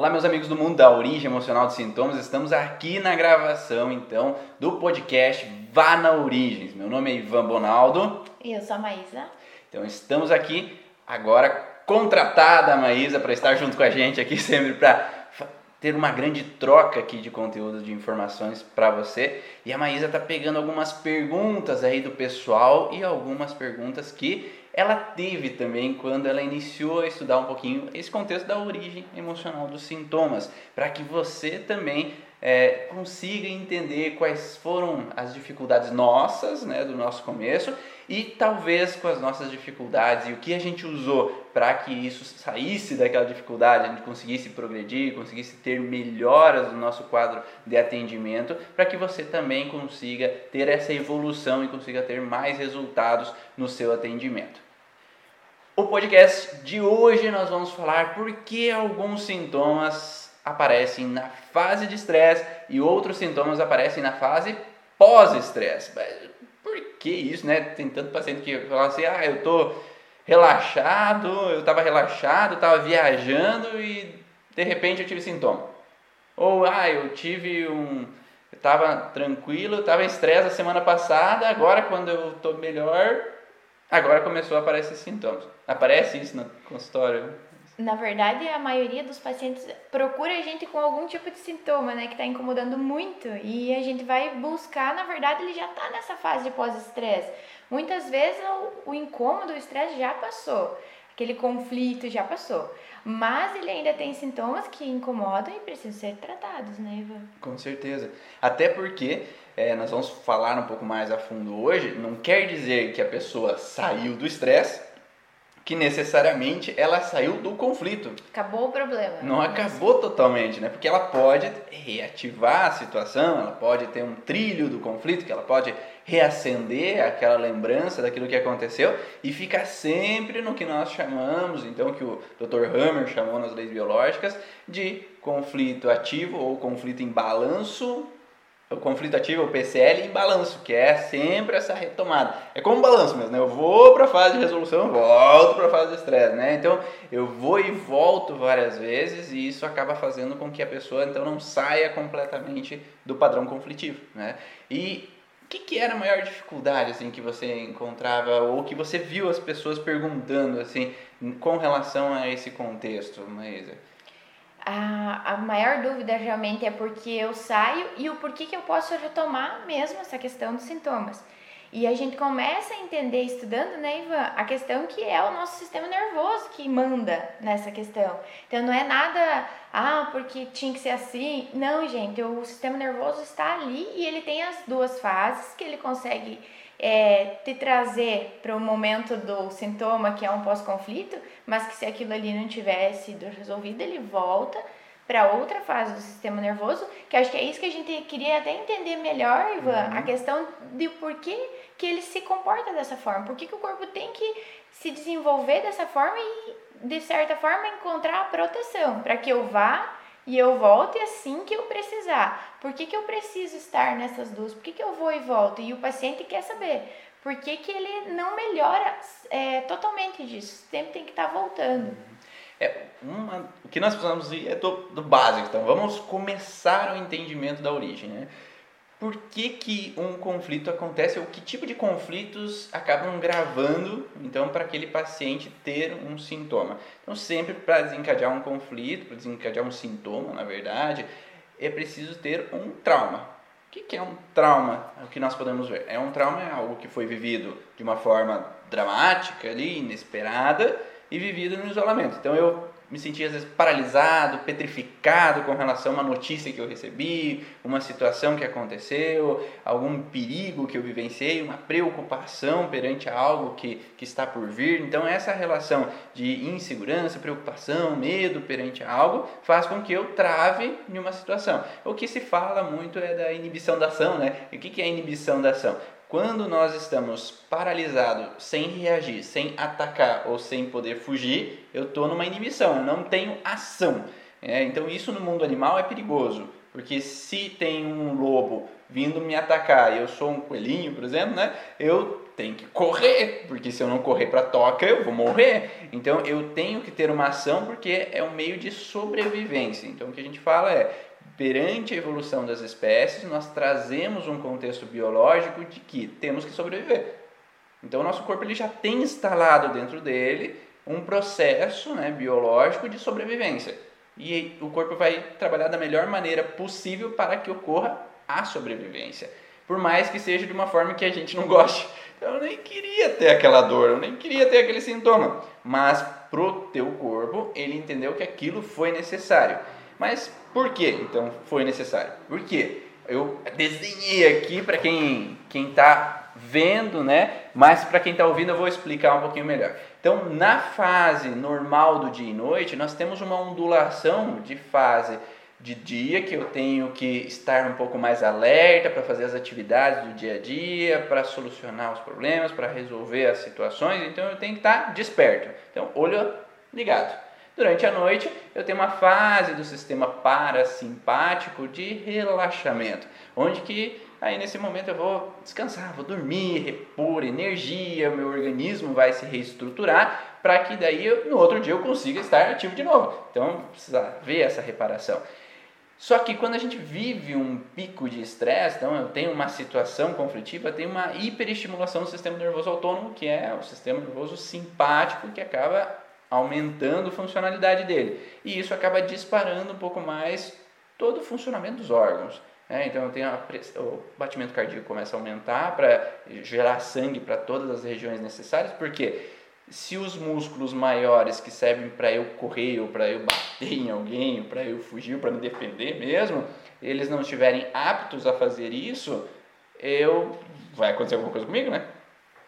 Olá, meus amigos do mundo da origem emocional dos sintomas. Estamos aqui na gravação, então, do podcast Vá na Origens. Meu nome é Ivan Bonaldo. E eu sou a Maísa. Então, estamos aqui agora contratada a Maísa para estar junto com a gente aqui sempre para ter uma grande troca aqui de conteúdo, de informações para você. E a Maísa tá pegando algumas perguntas aí do pessoal e algumas perguntas que ela teve também quando ela iniciou a estudar um pouquinho esse contexto da origem emocional dos sintomas, para que você também é, consiga entender quais foram as dificuldades nossas, né, do nosso começo, e talvez com as nossas dificuldades e o que a gente usou para que isso saísse daquela dificuldade, a gente conseguisse progredir, conseguisse ter melhoras no nosso quadro de atendimento, para que você também consiga ter essa evolução e consiga ter mais resultados no seu atendimento. O podcast de hoje nós vamos falar por que alguns sintomas aparecem na fase de estresse e outros sintomas aparecem na fase pós-estresse. Por que isso, né? Tem tanto paciente que fala assim, ah, eu tô relaxado, eu estava relaxado, estava viajando e de repente eu tive sintoma. Ou, ah, eu tive um... Eu estava tranquilo, estava em estresse a semana passada, agora quando eu estou melhor, agora começou a aparecer sintomas. Aparece isso no consultório? Na verdade, a maioria dos pacientes procura a gente com algum tipo de sintoma, né, que está incomodando muito. E a gente vai buscar, na verdade, ele já está nessa fase de pós-estresse. Muitas vezes o, o incômodo, o estresse já passou, aquele conflito já passou. Mas ele ainda tem sintomas que incomodam e precisam ser tratados, né, Ivan? Com certeza. Até porque é, nós vamos falar um pouco mais a fundo hoje, não quer dizer que a pessoa saiu do estresse que necessariamente ela saiu do conflito. Acabou o problema. Não acabou totalmente, né? Porque ela pode reativar a situação, ela pode ter um trilho do conflito, que ela pode reacender aquela lembrança daquilo que aconteceu e ficar sempre no que nós chamamos, então que o Dr. Hammer chamou nas leis biológicas, de conflito ativo ou conflito em balanço o conflito ativo, o PCL, em balanço, que é sempre essa retomada. É como balanço mesmo, né? Eu vou para a fase de resolução, volto para a fase de estresse, né? Então, eu vou e volto várias vezes e isso acaba fazendo com que a pessoa, então, não saia completamente do padrão conflitivo, né? E o que, que era a maior dificuldade, assim, que você encontrava ou que você viu as pessoas perguntando, assim, com relação a esse contexto, Maísa? A, a maior dúvida realmente é porque eu saio e o porquê que eu posso retomar mesmo essa questão dos sintomas. E a gente começa a entender, estudando, né, Ivan, a questão que é o nosso sistema nervoso que manda nessa questão. Então não é nada, ah, porque tinha que ser assim. Não, gente, o sistema nervoso está ali e ele tem as duas fases que ele consegue é, te trazer para o momento do sintoma, que é um pós-conflito, mas que se aquilo ali não tivesse sido resolvido, ele volta para outra fase do sistema nervoso, que acho que é isso que a gente queria até entender melhor, Ivan, uhum. a questão de por que, que ele se comporta dessa forma, por que, que o corpo tem que se desenvolver dessa forma e, de certa forma, encontrar a proteção, para que eu vá e eu volto assim que eu precisar. Por que, que eu preciso estar nessas duas? Por que, que eu vou e volto? E o paciente quer saber por que, que ele não melhora é, totalmente disso. Sempre tem que estar tá voltando. É, uma, o que nós precisamos ir é do, do básico. Então, vamos começar o entendimento da origem. Né? Por que, que um conflito acontece ou que tipo de conflitos acabam gravando então para aquele paciente ter um sintoma. Então sempre para desencadear um conflito, para desencadear um sintoma, na verdade, é preciso ter um trauma. O que, que é um trauma? O que nós podemos ver? É um trauma é algo que foi vivido de uma forma dramática ali, inesperada e vivido no isolamento. Então eu me sentia às vezes paralisado, petrificado com relação a uma notícia que eu recebi, uma situação que aconteceu, algum perigo que eu vivenciei, uma preocupação perante algo que, que está por vir. Então, essa relação de insegurança, preocupação, medo perante algo faz com que eu trave em uma situação. O que se fala muito é da inibição da ação, né? E o que é a inibição da ação? Quando nós estamos paralisados, sem reagir, sem atacar ou sem poder fugir, eu estou numa inibição, eu não tenho ação. É, então isso no mundo animal é perigoso, porque se tem um lobo vindo me atacar e eu sou um coelhinho, por exemplo, né, eu tenho que correr, porque se eu não correr para a toca eu vou morrer. Então eu tenho que ter uma ação porque é um meio de sobrevivência. Então o que a gente fala é perante a evolução das espécies, nós trazemos um contexto biológico de que temos que sobreviver. Então, o nosso corpo ele já tem instalado dentro dele um processo né, biológico de sobrevivência. E o corpo vai trabalhar da melhor maneira possível para que ocorra a sobrevivência. Por mais que seja de uma forma que a gente não goste. Eu nem queria ter aquela dor, eu nem queria ter aquele sintoma. Mas pro teu corpo, ele entendeu que aquilo foi necessário. Mas por que então foi necessário? Por quê? Eu desenhei aqui para quem quem está vendo, né? Mas para quem está ouvindo eu vou explicar um pouquinho melhor. Então, na fase normal do dia e noite, nós temos uma ondulação de fase de dia que eu tenho que estar um pouco mais alerta para fazer as atividades do dia a dia, para solucionar os problemas, para resolver as situações. Então, eu tenho que estar desperto. Então, olho ligado. Durante a noite, eu tenho uma fase do sistema parasimpático de relaxamento, onde que aí nesse momento eu vou descansar, vou dormir, repor energia, meu organismo vai se reestruturar para que daí eu, no outro dia eu consiga estar ativo de novo. Então, precisa ver essa reparação. Só que quando a gente vive um pico de estresse, então eu tenho uma situação conflitiva, tem uma hiperestimulação do sistema nervoso autônomo, que é o sistema nervoso simpático, que acaba aumentando a funcionalidade dele. E isso acaba disparando um pouco mais todo o funcionamento dos órgãos. Né? Então eu tenho o batimento cardíaco começa a aumentar para gerar sangue para todas as regiões necessárias, porque se os músculos maiores que servem para eu correr ou para eu bater em alguém, para eu fugir, para me defender mesmo, eles não estiverem aptos a fazer isso, eu vai acontecer alguma coisa comigo, né?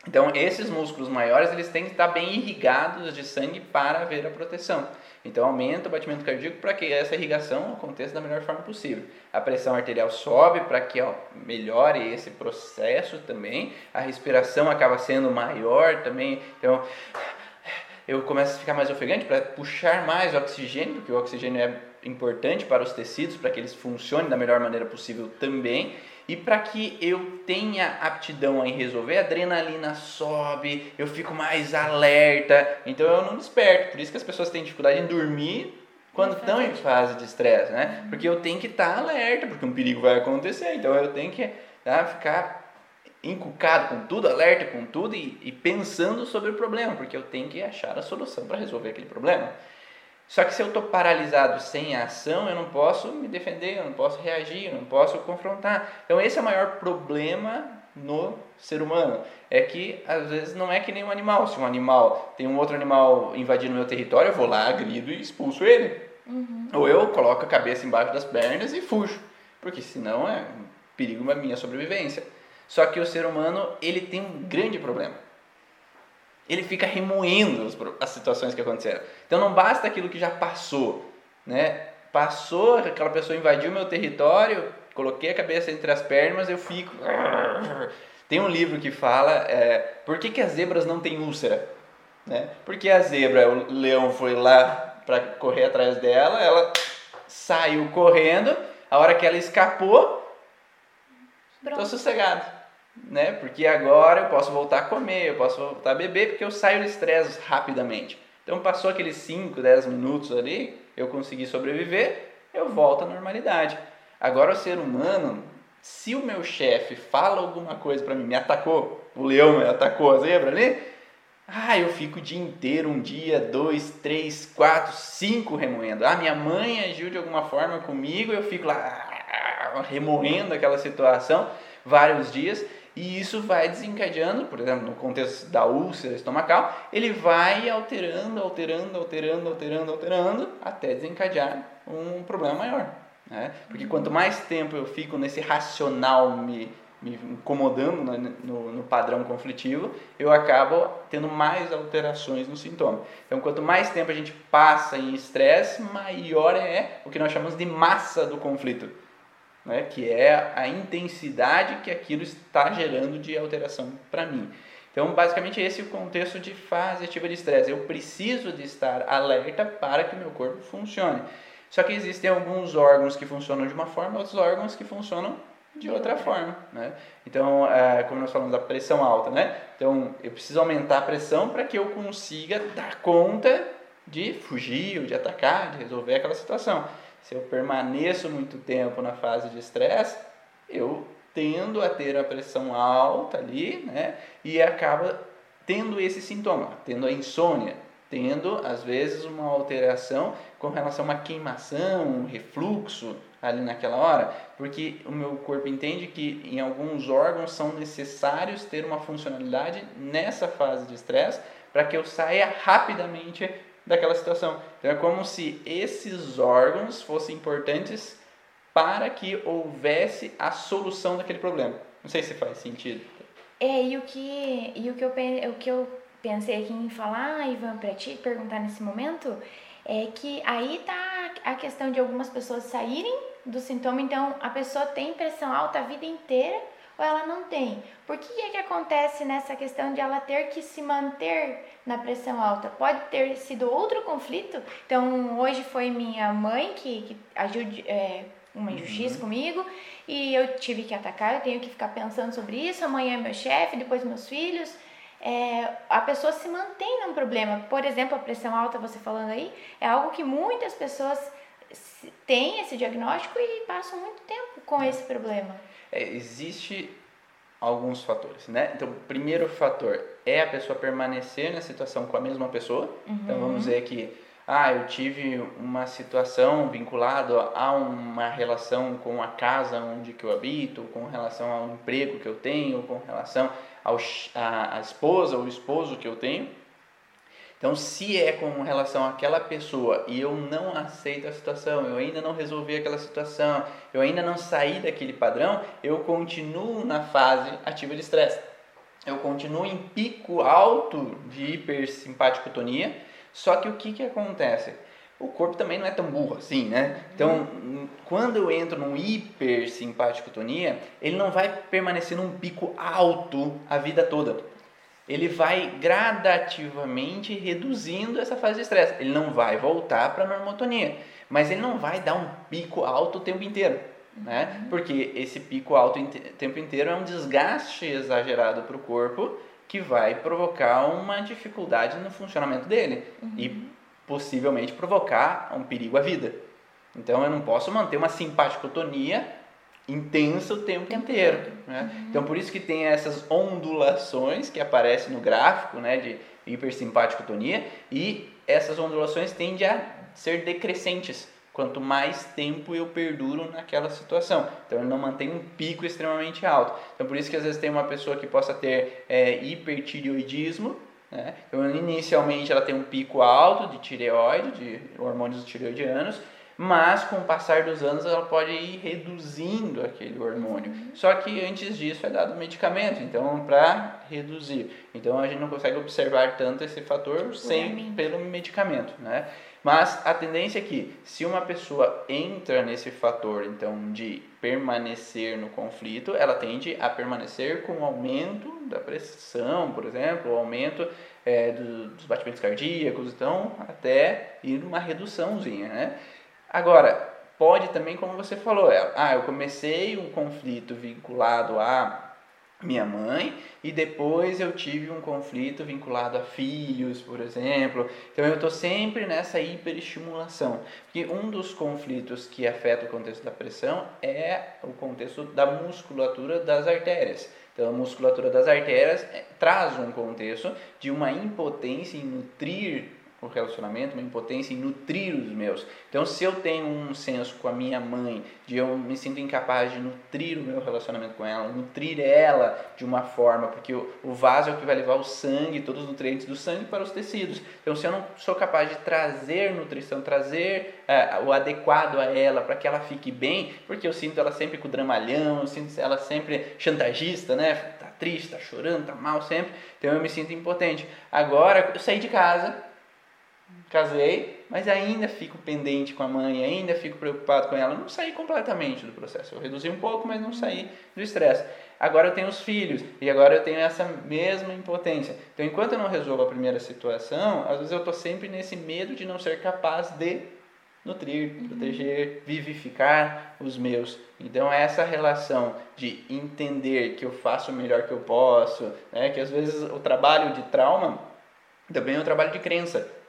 Então, esses músculos maiores, eles têm que estar bem irrigados de sangue para haver a proteção. Então, aumenta o batimento cardíaco para que essa irrigação aconteça da melhor forma possível. A pressão arterial sobe para que ó, melhore esse processo também. A respiração acaba sendo maior também. Então, eu começo a ficar mais ofegante para puxar mais o oxigênio, porque o oxigênio é importante para os tecidos, para que eles funcionem da melhor maneira possível também. E para que eu tenha aptidão em resolver, a adrenalina sobe, eu fico mais alerta, então eu não desperto. Por isso que as pessoas têm dificuldade em dormir quando estão em fase de estresse, né? Porque eu tenho que estar alerta, porque um perigo vai acontecer, então eu tenho que tá, ficar encucado com tudo, alerta com tudo e, e pensando sobre o problema, porque eu tenho que achar a solução para resolver aquele problema. Só que se eu estou paralisado sem ação, eu não posso me defender, eu não posso reagir, eu não posso confrontar. Então esse é o maior problema no ser humano. É que às vezes não é que nem um animal. Se um animal tem um outro animal invadindo meu território, eu vou lá, agrido e expulso ele. Uhum. Ou eu coloco a cabeça embaixo das pernas e fujo. Porque senão é um perigo a minha sobrevivência. Só que o ser humano, ele tem um grande problema ele fica remoendo as situações que aconteceram. Então não basta aquilo que já passou, né? Passou, aquela pessoa invadiu meu território, coloquei a cabeça entre as pernas, eu fico. Tem um livro que fala é, por que, que as zebras não têm úlcera, né? Porque a zebra, o leão foi lá para correr atrás dela, ela saiu correndo, a hora que ela escapou, Pronto. tô sossegado né? Porque agora eu posso voltar a comer, eu posso voltar a beber, porque eu saio do estresse rapidamente. Então passou aqueles 5, 10 minutos ali, eu consegui sobreviver, eu volto à normalidade. Agora o ser humano, se o meu chefe fala alguma coisa para mim, me atacou, o leão me atacou a zebra ali, ah, eu fico o dia inteiro, um dia, dois, três, quatro, cinco remoendo. Ah, minha mãe agiu de alguma forma comigo, eu fico lá remoendo aquela situação vários dias e isso vai desencadeando, por exemplo, no contexto da úlcera estomacal, ele vai alterando, alterando, alterando, alterando, alterando, até desencadear um problema maior. Né? Porque quanto mais tempo eu fico nesse racional me, me incomodando no, no, no, padrão conflitivo, eu acabo tendo mais alterações no sintoma. Então, quanto mais tempo a gente passa em estresse, maior é o que nós chamamos de massa do conflito né, que é a intensidade que aquilo está gerando de alteração para mim. Então, basicamente, esse é o contexto de fase ativa de estresse. Eu preciso de estar alerta para que o meu corpo funcione. Só que existem alguns órgãos que funcionam de uma forma, outros órgãos que funcionam de outra forma, né? Então, é, como nós falamos da pressão alta, né? Então, eu preciso aumentar a pressão para que eu consiga dar conta de fugir ou de atacar, de resolver aquela situação. Se eu permaneço muito tempo na fase de estresse, eu tendo a ter a pressão alta ali, né? E acaba tendo esse sintoma, tendo a insônia, tendo às vezes uma alteração com relação a uma queimação, um refluxo ali naquela hora, porque o meu corpo entende que em alguns órgãos são necessários ter uma funcionalidade nessa fase de estresse para que eu saia rapidamente daquela situação. Então é como se esses órgãos fossem importantes para que houvesse a solução daquele problema. Não sei se faz sentido. É, e o que, e o que, eu, o que eu pensei aqui em falar, Ivan, para te perguntar nesse momento, é que aí tá a questão de algumas pessoas saírem do sintoma, então a pessoa tem pressão alta a vida inteira ou ela não tem. Por que é que acontece nessa questão de ela ter que se manter na pressão alta? Pode ter sido outro conflito. Então, hoje foi minha mãe que, que agiu é, uma injustiça uhum. comigo e eu tive que atacar, eu tenho que ficar pensando sobre isso. Amanhã é meu chefe, depois meus filhos. É, a pessoa se mantém num problema. Por exemplo, a pressão alta, você falando aí, é algo que muitas pessoas têm esse diagnóstico e passam muito tempo com é. esse problema. É, existe alguns fatores, né? Então, o primeiro fator é a pessoa permanecer na situação com a mesma pessoa. Uhum. Então, vamos dizer que ah, eu tive uma situação vinculada a uma relação com a casa onde que eu habito, com relação ao emprego que eu tenho, com relação ao, a, a esposa ou esposo que eu tenho. Então, se é com relação àquela pessoa e eu não aceito a situação, eu ainda não resolvi aquela situação, eu ainda não saí daquele padrão, eu continuo na fase ativa de estresse. Eu continuo em pico alto de hipersimpaticotonia, só que o que, que acontece? O corpo também não é tão burro assim, né? Então, quando eu entro num hipersimpaticotonia, ele não vai permanecer num pico alto a vida toda ele vai gradativamente reduzindo essa fase de estresse. Ele não vai voltar para a normotonia, mas ele não vai dar um pico alto o tempo inteiro, né? Uhum. Porque esse pico alto o tempo inteiro é um desgaste exagerado para o corpo que vai provocar uma dificuldade no funcionamento dele uhum. e possivelmente provocar um perigo à vida. Então eu não posso manter uma simpaticotonia intensa o tempo, tempo inteiro. Né? Uhum. Então, por isso que tem essas ondulações que aparecem no gráfico né, de hipersimpaticotonia e essas ondulações tendem a ser decrescentes quanto mais tempo eu perduro naquela situação. Então, ele não mantém um pico extremamente alto. Então, por isso que às vezes tem uma pessoa que possa ter é, hipertireoidismo, né? Então, inicialmente ela tem um pico alto de tireoide, de hormônios tireoidianos, mas com o passar dos anos ela pode ir reduzindo aquele hormônio. Uhum. Só que antes disso é dado medicamento, então para reduzir. Então a gente não consegue observar tanto esse fator sem pelo medicamento, né? Mas a tendência é que se uma pessoa entra nesse fator então de permanecer no conflito, ela tende a permanecer com o aumento da pressão, por exemplo, o aumento é, do, dos batimentos cardíacos, então até ir uma reduçãozinha, né? Agora, pode também, como você falou, é, ah, eu comecei um conflito vinculado a minha mãe e depois eu tive um conflito vinculado a filhos, por exemplo. Então eu estou sempre nessa hiperestimulação. Porque um dos conflitos que afeta o contexto da pressão é o contexto da musculatura das artérias. Então a musculatura das artérias é, traz um contexto de uma impotência em nutrir o relacionamento, uma impotência em nutrir os meus. Então, se eu tenho um senso com a minha mãe, de eu me sinto incapaz de nutrir o meu relacionamento com ela, nutrir ela de uma forma, porque o, o vaso é o que vai levar o sangue, todos os nutrientes do sangue para os tecidos. Então, se eu não sou capaz de trazer nutrição, trazer é, o adequado a ela para que ela fique bem, porque eu sinto ela sempre com dramalhão, eu sinto ela sempre chantagista, né? Tá triste, tá chorando, tá mal sempre. Então, eu me sinto impotente. Agora, eu saí de casa casei, mas ainda fico pendente com a mãe, ainda fico preocupado com ela. Não saí completamente do processo. Eu reduzi um pouco, mas não saí do estresse. Agora eu tenho os filhos e agora eu tenho essa mesma impotência. Então, enquanto eu não resolvo a primeira situação, às vezes eu estou sempre nesse medo de não ser capaz de nutrir, proteger, vivificar os meus. Então essa relação de entender que eu faço o melhor que eu posso, né? que às vezes o trabalho de trauma também é um trabalho de crença.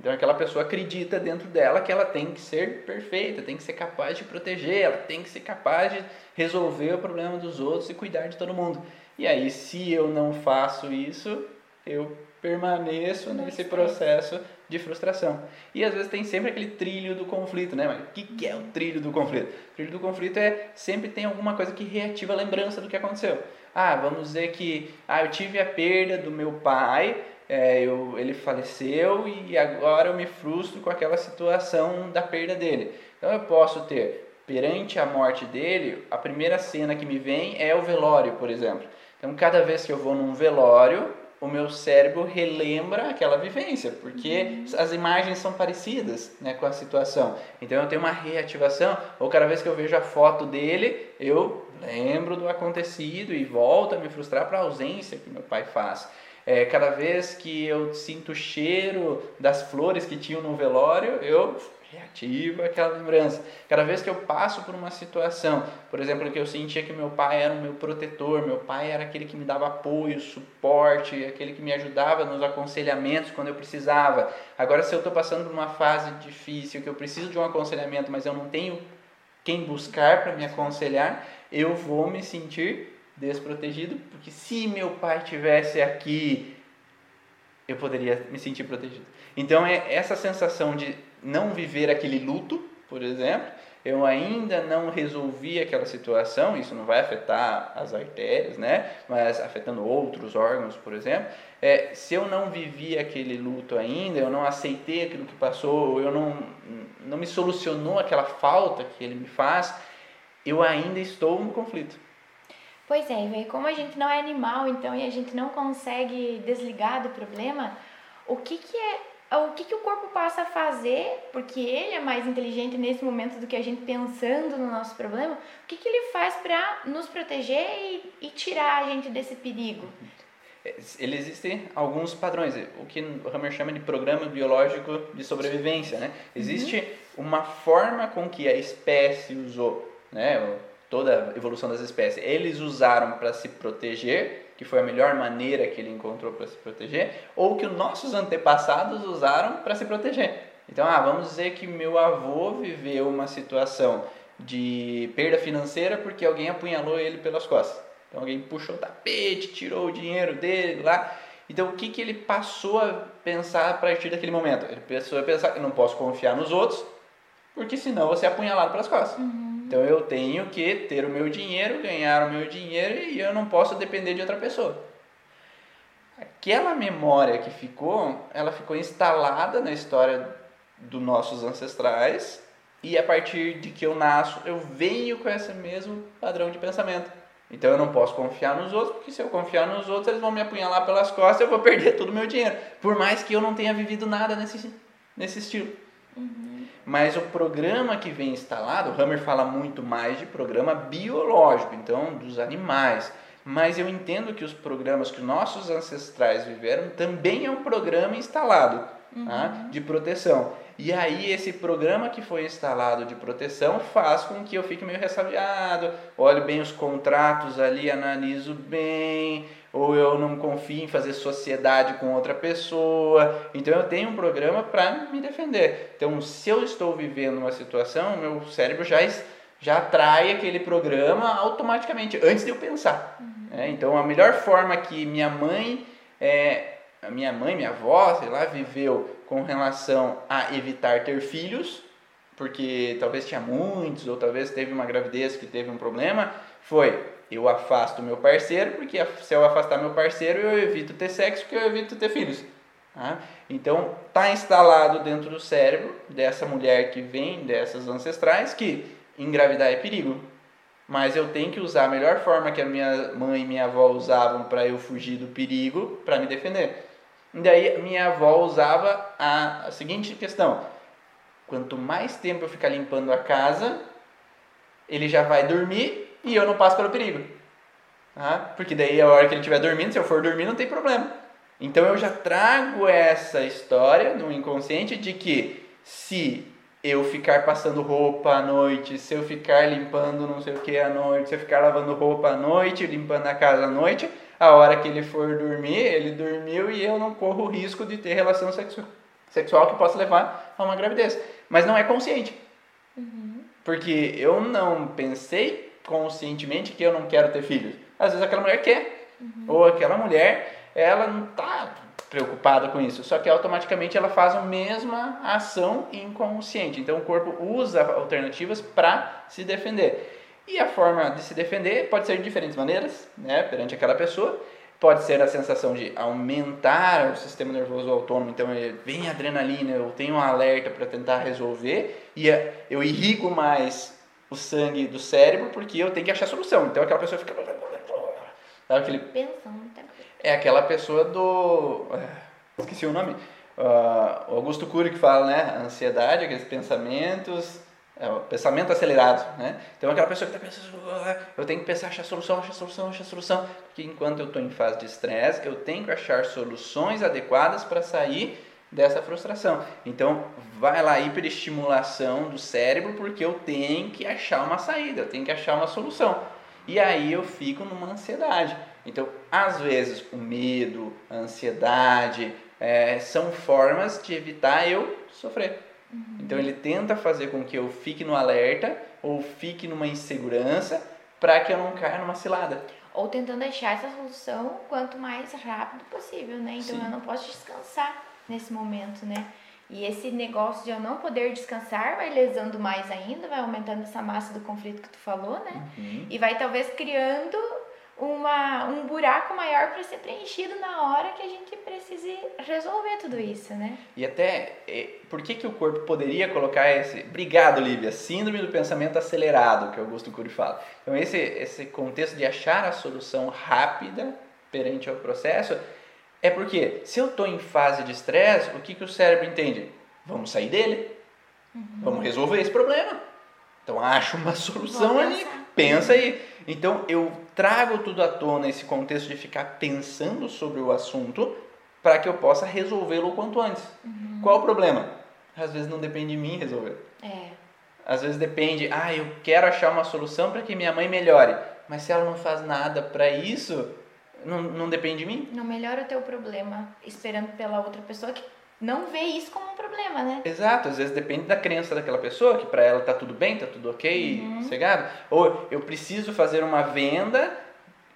Então aquela pessoa acredita dentro dela que ela tem que ser perfeita, tem que ser capaz de proteger, ela tem que ser capaz de resolver o problema dos outros e cuidar de todo mundo. E aí, se eu não faço isso, eu permaneço nesse processo de frustração. E às vezes tem sempre aquele trilho do conflito, né? Mas o que, que é o trilho do conflito? O trilho do conflito é sempre tem alguma coisa que reativa a lembrança do que aconteceu. Ah, vamos dizer que ah, eu tive a perda do meu pai, é, eu, ele faleceu e agora eu me frustro com aquela situação da perda dele. Então eu posso ter, perante a morte dele, a primeira cena que me vem é o velório, por exemplo. Então cada vez que eu vou num velório, o meu cérebro relembra aquela vivência, porque uhum. as imagens são parecidas né, com a situação. Então eu tenho uma reativação, ou cada vez que eu vejo a foto dele, eu lembro do acontecido e volto a me frustrar para a ausência que meu pai faz. É, cada vez que eu sinto o cheiro das flores que tinham no velório, eu reativa aquela lembrança. Cada vez que eu passo por uma situação, por exemplo, que eu sentia que meu pai era o meu protetor, meu pai era aquele que me dava apoio, suporte, aquele que me ajudava nos aconselhamentos quando eu precisava. Agora, se eu estou passando por uma fase difícil, que eu preciso de um aconselhamento, mas eu não tenho quem buscar para me aconselhar, eu vou me sentir desprotegido, porque se meu pai tivesse aqui, eu poderia me sentir protegido. Então é essa sensação de não viver aquele luto, por exemplo, eu ainda não resolvi aquela situação, isso não vai afetar as artérias, né? Mas afetando outros órgãos, por exemplo. É, se eu não vivi aquele luto ainda, eu não aceitei aquilo que passou, eu não, não me solucionou aquela falta que ele me faz, eu ainda estou no conflito. Pois é, e como a gente não é animal, então, e a gente não consegue desligar do problema, o que, que é o que, que o corpo passa a fazer, porque ele é mais inteligente nesse momento do que a gente pensando no nosso problema, o que, que ele faz para nos proteger e, e, tirar a gente desse perigo? Ele existem alguns padrões, o que o Hammer chama de programa biológico de sobrevivência, né? Existe uhum. uma forma com que a espécie usou, né? Toda a evolução das espécies, eles usaram para se proteger que foi a melhor maneira que ele encontrou para se proteger, ou que os nossos antepassados usaram para se proteger. Então, ah, vamos dizer que meu avô viveu uma situação de perda financeira porque alguém apunhalou ele pelas costas. Então, alguém puxou o tapete, tirou o dinheiro dele lá. Então, o que, que ele passou a pensar a partir daquele momento? Ele passou a pensar que não posso confiar nos outros, porque senão você é apunhalado pelas costas. Uhum. Então eu tenho que ter o meu dinheiro, ganhar o meu dinheiro e eu não posso depender de outra pessoa. Aquela memória que ficou, ela ficou instalada na história dos nossos ancestrais e a partir de que eu nasço, eu venho com esse mesmo padrão de pensamento. Então eu não posso confiar nos outros, porque se eu confiar nos outros, eles vão me apunhalar pelas costas e eu vou perder todo o meu dinheiro. Por mais que eu não tenha vivido nada nesse, nesse estilo. Uhum. Mas o programa que vem instalado, o Hammer fala muito mais de programa biológico, então dos animais. Mas eu entendo que os programas que nossos ancestrais viveram também é um programa instalado uhum. tá? de proteção. E aí esse programa que foi instalado de proteção faz com que eu fique meio ressabiado, olhe bem os contratos ali, analiso bem, ou eu não confio em fazer sociedade com outra pessoa. Então eu tenho um programa para me defender. Então, se eu estou vivendo uma situação, meu cérebro já já atrai aquele programa automaticamente antes de eu pensar. Uhum. É, então, a melhor forma que minha mãe, é, a minha mãe, minha avó, sei lá, viveu com relação a evitar ter filhos, porque talvez tinha muitos, ou talvez teve uma gravidez que teve um problema, foi eu afasto meu parceiro, porque se eu afastar meu parceiro, eu evito ter sexo, porque eu evito ter filhos. Tá? Então, está instalado dentro do cérebro dessa mulher que vem dessas ancestrais que engravidar é perigo. Mas eu tenho que usar a melhor forma que a minha mãe e minha avó usavam para eu fugir do perigo, para me defender. E daí, minha avó usava a, a seguinte questão: quanto mais tempo eu ficar limpando a casa, ele já vai dormir e eu não passo pelo perigo. Tá? Porque daí a hora que ele estiver dormindo, se eu for dormir, não tem problema. Então eu já trago essa história no inconsciente de que se eu ficar passando roupa à noite, se eu ficar limpando não sei o que à noite, se eu ficar lavando roupa à noite, limpando a casa à noite, a hora que ele for dormir, ele dormiu e eu não corro o risco de ter relação sexu sexual que possa levar a uma gravidez. Mas não é consciente. Uhum. Porque eu não pensei conscientemente que eu não quero ter filhos. Às vezes aquela mulher quer. Uhum. Ou aquela mulher, ela não está preocupada com isso, só que automaticamente ela faz a mesma ação inconsciente. Então o corpo usa alternativas para se defender. E a forma de se defender pode ser de diferentes maneiras, né, perante aquela pessoa. Pode ser a sensação de aumentar o sistema nervoso autônomo, então vem adrenalina, eu tenho um alerta para tentar resolver e eu irrigo mais o sangue do cérebro porque eu tenho que achar solução. Então aquela pessoa fica. Sabe aquele... Pensando é aquela pessoa do. É, esqueci o nome. Uh, Augusto Cury que fala, né? A ansiedade, aqueles pensamentos. É, pensamento acelerado, né? Então aquela pessoa que está pensando, ah, eu tenho que pensar, achar solução, achar solução, achar solução. Porque enquanto eu estou em fase de estresse, eu tenho que achar soluções adequadas para sair dessa frustração. Então, vai lá hiperestimulação do cérebro porque eu tenho que achar uma saída, eu tenho que achar uma solução. E aí eu fico numa ansiedade. Então, às vezes, o medo, a ansiedade é, são formas de evitar eu sofrer. Uhum. Então, ele tenta fazer com que eu fique no alerta ou fique numa insegurança para que eu não caia numa cilada. Ou tentando achar essa solução quanto mais rápido possível, né? Então, Sim. eu não posso descansar nesse momento, né? E esse negócio de eu não poder descansar vai lesando mais ainda, vai aumentando essa massa do conflito que tu falou, né? Uhum. E vai talvez criando uma, um buraco maior para ser preenchido na hora que a gente precise resolver tudo isso, né? E até, por que, que o corpo poderia colocar esse... Obrigado, Lívia. Síndrome do pensamento acelerado, que Augusto Cury fala. Então, esse, esse contexto de achar a solução rápida perante ao processo é porque, se eu estou em fase de estresse, o que, que o cérebro entende? Vamos sair dele. Uhum. Vamos resolver esse problema. Então, acha uma solução ali. Pensa aí. Então eu trago tudo à tona esse contexto de ficar pensando sobre o assunto para que eu possa resolvê-lo o quanto antes. Uhum. Qual o problema? Às vezes não depende de mim resolver. É. Às vezes depende, ah, eu quero achar uma solução para que minha mãe melhore. Mas se ela não faz nada para isso, não, não depende de mim. Não melhora o teu problema esperando pela outra pessoa que não vê isso como um problema, né? Exato, às vezes depende da crença daquela pessoa, que para ela tá tudo bem, tá tudo ok, uhum. cegado. Ou eu preciso fazer uma venda,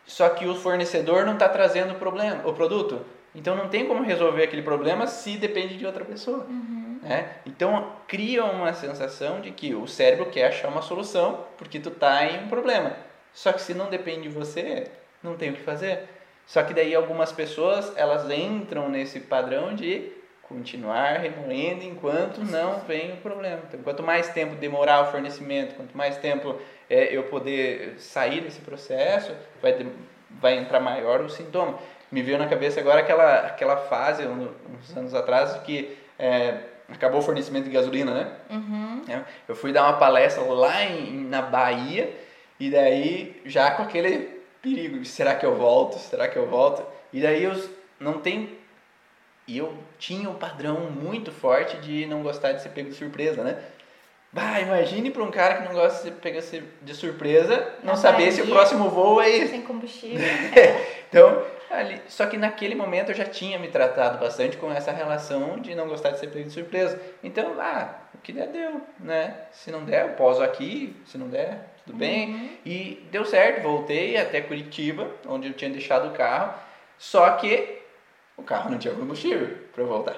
só que o fornecedor não está trazendo o problema, o produto. Então não tem como resolver aquele problema se depende de outra pessoa. Uhum. Né? Então cria uma sensação de que o cérebro quer achar uma solução porque tu tá em um problema. Só que se não depende de você, não tem o que fazer. Só que daí algumas pessoas elas entram nesse padrão de continuar remoendo enquanto não vem o problema. Então, quanto mais tempo demorar o fornecimento, quanto mais tempo é, eu poder sair desse processo, vai, vai entrar maior o sintoma. Me veio na cabeça agora aquela, aquela fase, uns anos atrás, que é, acabou o fornecimento de gasolina, né? Uhum. É, eu fui dar uma palestra lá em, na Bahia e daí já com aquele perigo, será que eu volto? Será que eu volto? E daí eu não tem e eu tinha um padrão muito forte de não gostar de ser pego de surpresa, né? Bah, imagine para um cara que não gosta de ser pego de surpresa, não saber se o próximo voo é Sem combustível. então, ali, só que naquele momento eu já tinha me tratado bastante com essa relação de não gostar de ser pego de surpresa. Então, ah, o que der, deu, né? Se não der, eu poso aqui, se não der, tudo bem. Uhum. E deu certo, voltei até Curitiba, onde eu tinha deixado o carro. Só que o carro não tinha combustível para voltar.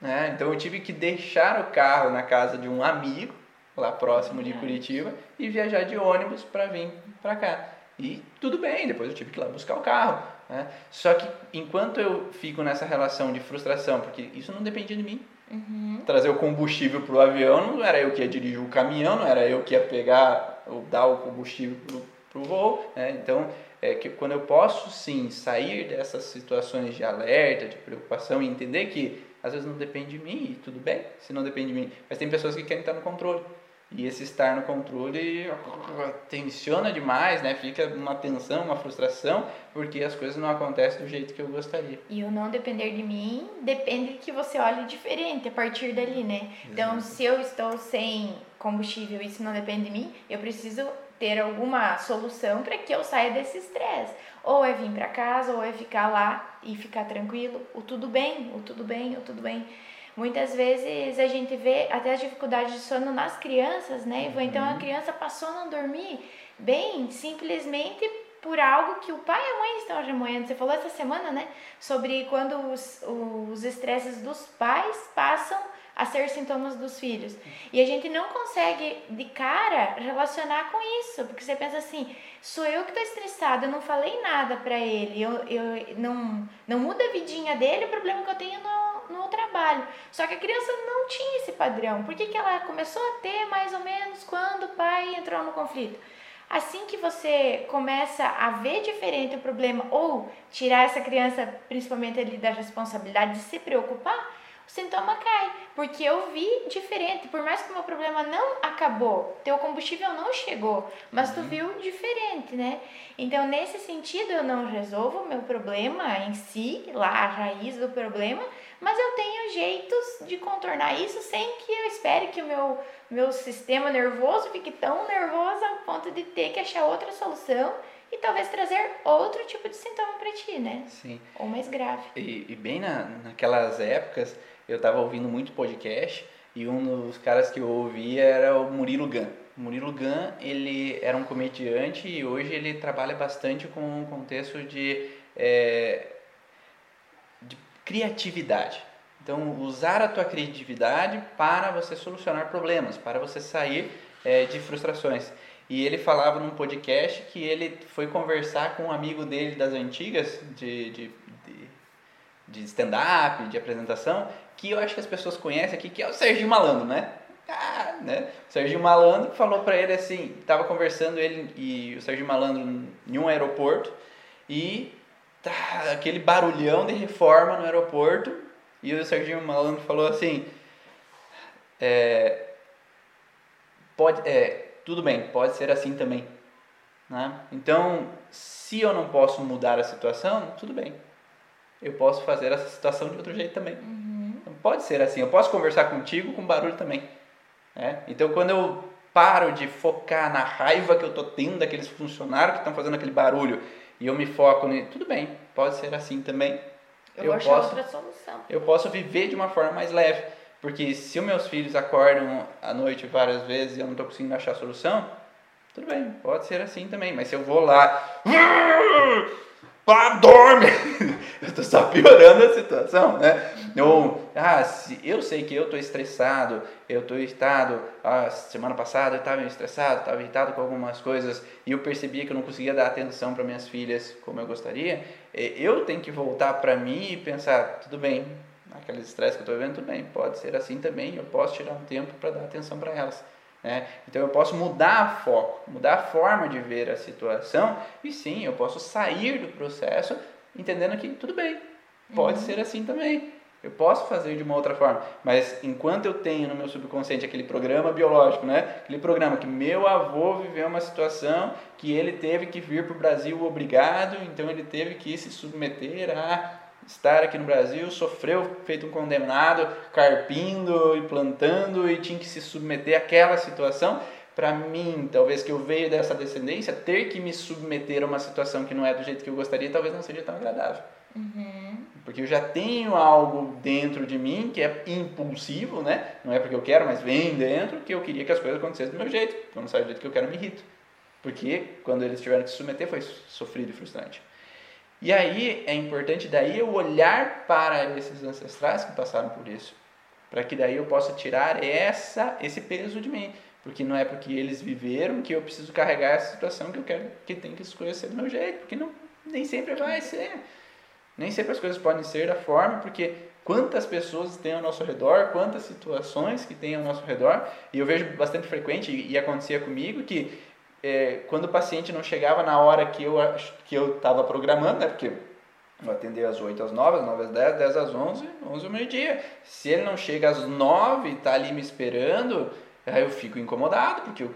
Né? Então eu tive que deixar o carro na casa de um amigo, lá próximo de Curitiba, e viajar de ônibus para vir para cá. E tudo bem, depois eu tive que ir lá buscar o carro. Né? Só que enquanto eu fico nessa relação de frustração, porque isso não dependia de mim. Uhum. Trazer o combustível para o avião, não era eu que ia dirigir o caminhão, não era eu que ia pegar ou dar o combustível para o voo. Né? Então é que quando eu posso sim sair dessas situações de alerta, de preocupação e entender que às vezes não depende de mim e tudo bem se não depende de mim, mas tem pessoas que querem estar no controle. E esse estar no controle tensiona demais, né? Fica uma tensão, uma frustração, porque as coisas não acontecem do jeito que eu gostaria. E o não depender de mim depende que você olhe diferente a partir dali, né? Então, se eu estou sem combustível e isso não depende de mim, eu preciso ter alguma solução para que eu saia desse estresse. Ou é vir para casa, ou é ficar lá e ficar tranquilo, o tudo bem, o tudo bem, o tudo bem. Muitas vezes a gente vê até as dificuldades de sono nas crianças, né, Ivan? Então a uhum. criança passou a não dormir bem, simplesmente por algo que o pai e a mãe estão remoendo. Você falou essa semana, né? Sobre quando os estresses dos pais passam a ser sintomas dos filhos. E a gente não consegue de cara relacionar com isso, porque você pensa assim, sou eu que estou estressada, eu não falei nada para ele, eu, eu não, não muda a vidinha dele, o problema que eu tenho no, no trabalho. Só que a criança não tinha esse padrão. Por que, que ela começou a ter mais ou menos quando o pai entrou no conflito? Assim que você começa a ver diferente o problema ou tirar essa criança, principalmente ali da responsabilidade de se preocupar, o sintoma cai, porque eu vi diferente. Por mais que o meu problema não acabou, teu combustível não chegou, mas tu uhum. viu diferente, né? Então, nesse sentido, eu não resolvo o meu problema em si, lá a raiz do problema, mas eu tenho jeitos de contornar isso sem que eu espere que o meu, meu sistema nervoso fique tão nervoso ao ponto de ter que achar outra solução e talvez trazer outro tipo de sintoma para ti, né? Sim. Ou mais grave. E, e bem na, naquelas épocas, eu estava ouvindo muito podcast e um dos caras que eu ouvia era o Murilo Gun. Murilo Gun, ele era um comediante e hoje ele trabalha bastante com um contexto de, é, de criatividade. Então, usar a tua criatividade para você solucionar problemas, para você sair é, de frustrações. E ele falava num podcast que ele foi conversar com um amigo dele das antigas, de, de, de, de stand-up, de apresentação, que eu acho que as pessoas conhecem aqui, que é o Serginho Malandro, né? Ah, né? O Serginho Malandro falou para ele assim, tava conversando ele e o Serginho Malandro em um aeroporto e tá aquele barulhão de reforma no aeroporto e o Serginho Malandro falou assim, é, pode, é, tudo bem, pode ser assim também, né? Então, se eu não posso mudar a situação, tudo bem, eu posso fazer essa situação de outro jeito também. Uhum. Pode ser assim, eu posso conversar contigo com barulho também. Né? Então, quando eu paro de focar na raiva que eu tô tendo daqueles funcionários que estão fazendo aquele barulho e eu me foco ne tudo bem, pode ser assim também. Eu, eu posso, outra solução. Eu posso viver de uma forma mais leve, porque se os meus filhos acordam à noite várias vezes e eu não estou conseguindo achar solução, tudo bem, pode ser assim também. Mas se eu vou lá Pá, dorme! eu tô só piorando a situação, né? Ou, ah, se eu sei que eu tô estressado, eu tô irritado, ah, semana passada eu estava estressado, estava irritado com algumas coisas e eu percebia que eu não conseguia dar atenção para minhas filhas como eu gostaria, eu tenho que voltar para mim e pensar, tudo bem, aquele estresse que eu tô vivendo, tudo bem, pode ser assim também, eu posso tirar um tempo para dar atenção para elas. Né? Então eu posso mudar foco, mudar a forma de ver a situação e sim, eu posso sair do processo entendendo que tudo bem, pode uhum. ser assim também. Eu posso fazer de uma outra forma, mas enquanto eu tenho no meu subconsciente aquele programa biológico, né? Aquele programa que meu avô viveu uma situação que ele teve que vir para o Brasil obrigado, então ele teve que se submeter a estar aqui no Brasil, sofreu feito um condenado, carpindo e plantando e tinha que se submeter àquela situação. Para mim, talvez que eu veio dessa descendência, ter que me submeter a uma situação que não é do jeito que eu gostaria, talvez não seja tão agradável. Uhum. Porque eu já tenho algo dentro de mim que é impulsivo, né? Não é porque eu quero, mas vem dentro que eu queria que as coisas acontecessem do meu jeito. Quando sai do jeito que eu quero, me irrito. Porque quando eles tiveram que se submeter foi sofrido e frustrante. E aí é importante daí eu olhar para esses ancestrais que passaram por isso, para que daí eu possa tirar essa esse peso de mim, porque não é porque eles viveram que eu preciso carregar essa situação que eu quero que tem que escolher ser do meu jeito, porque não nem sempre vai ser. Nem sempre as coisas podem ser da forma, porque quantas pessoas tem ao nosso redor, quantas situações que tem ao nosso redor, e eu vejo bastante frequente e, e acontecia comigo que é, quando o paciente não chegava na hora que eu que eu estava programando, né, porque eu atendi às 8 às 9, às 9 às 10, 10 às 11, 11 ao meio-dia. Se ele não chega às 9 e está ali me esperando, Aí eu fico incomodado, porque eu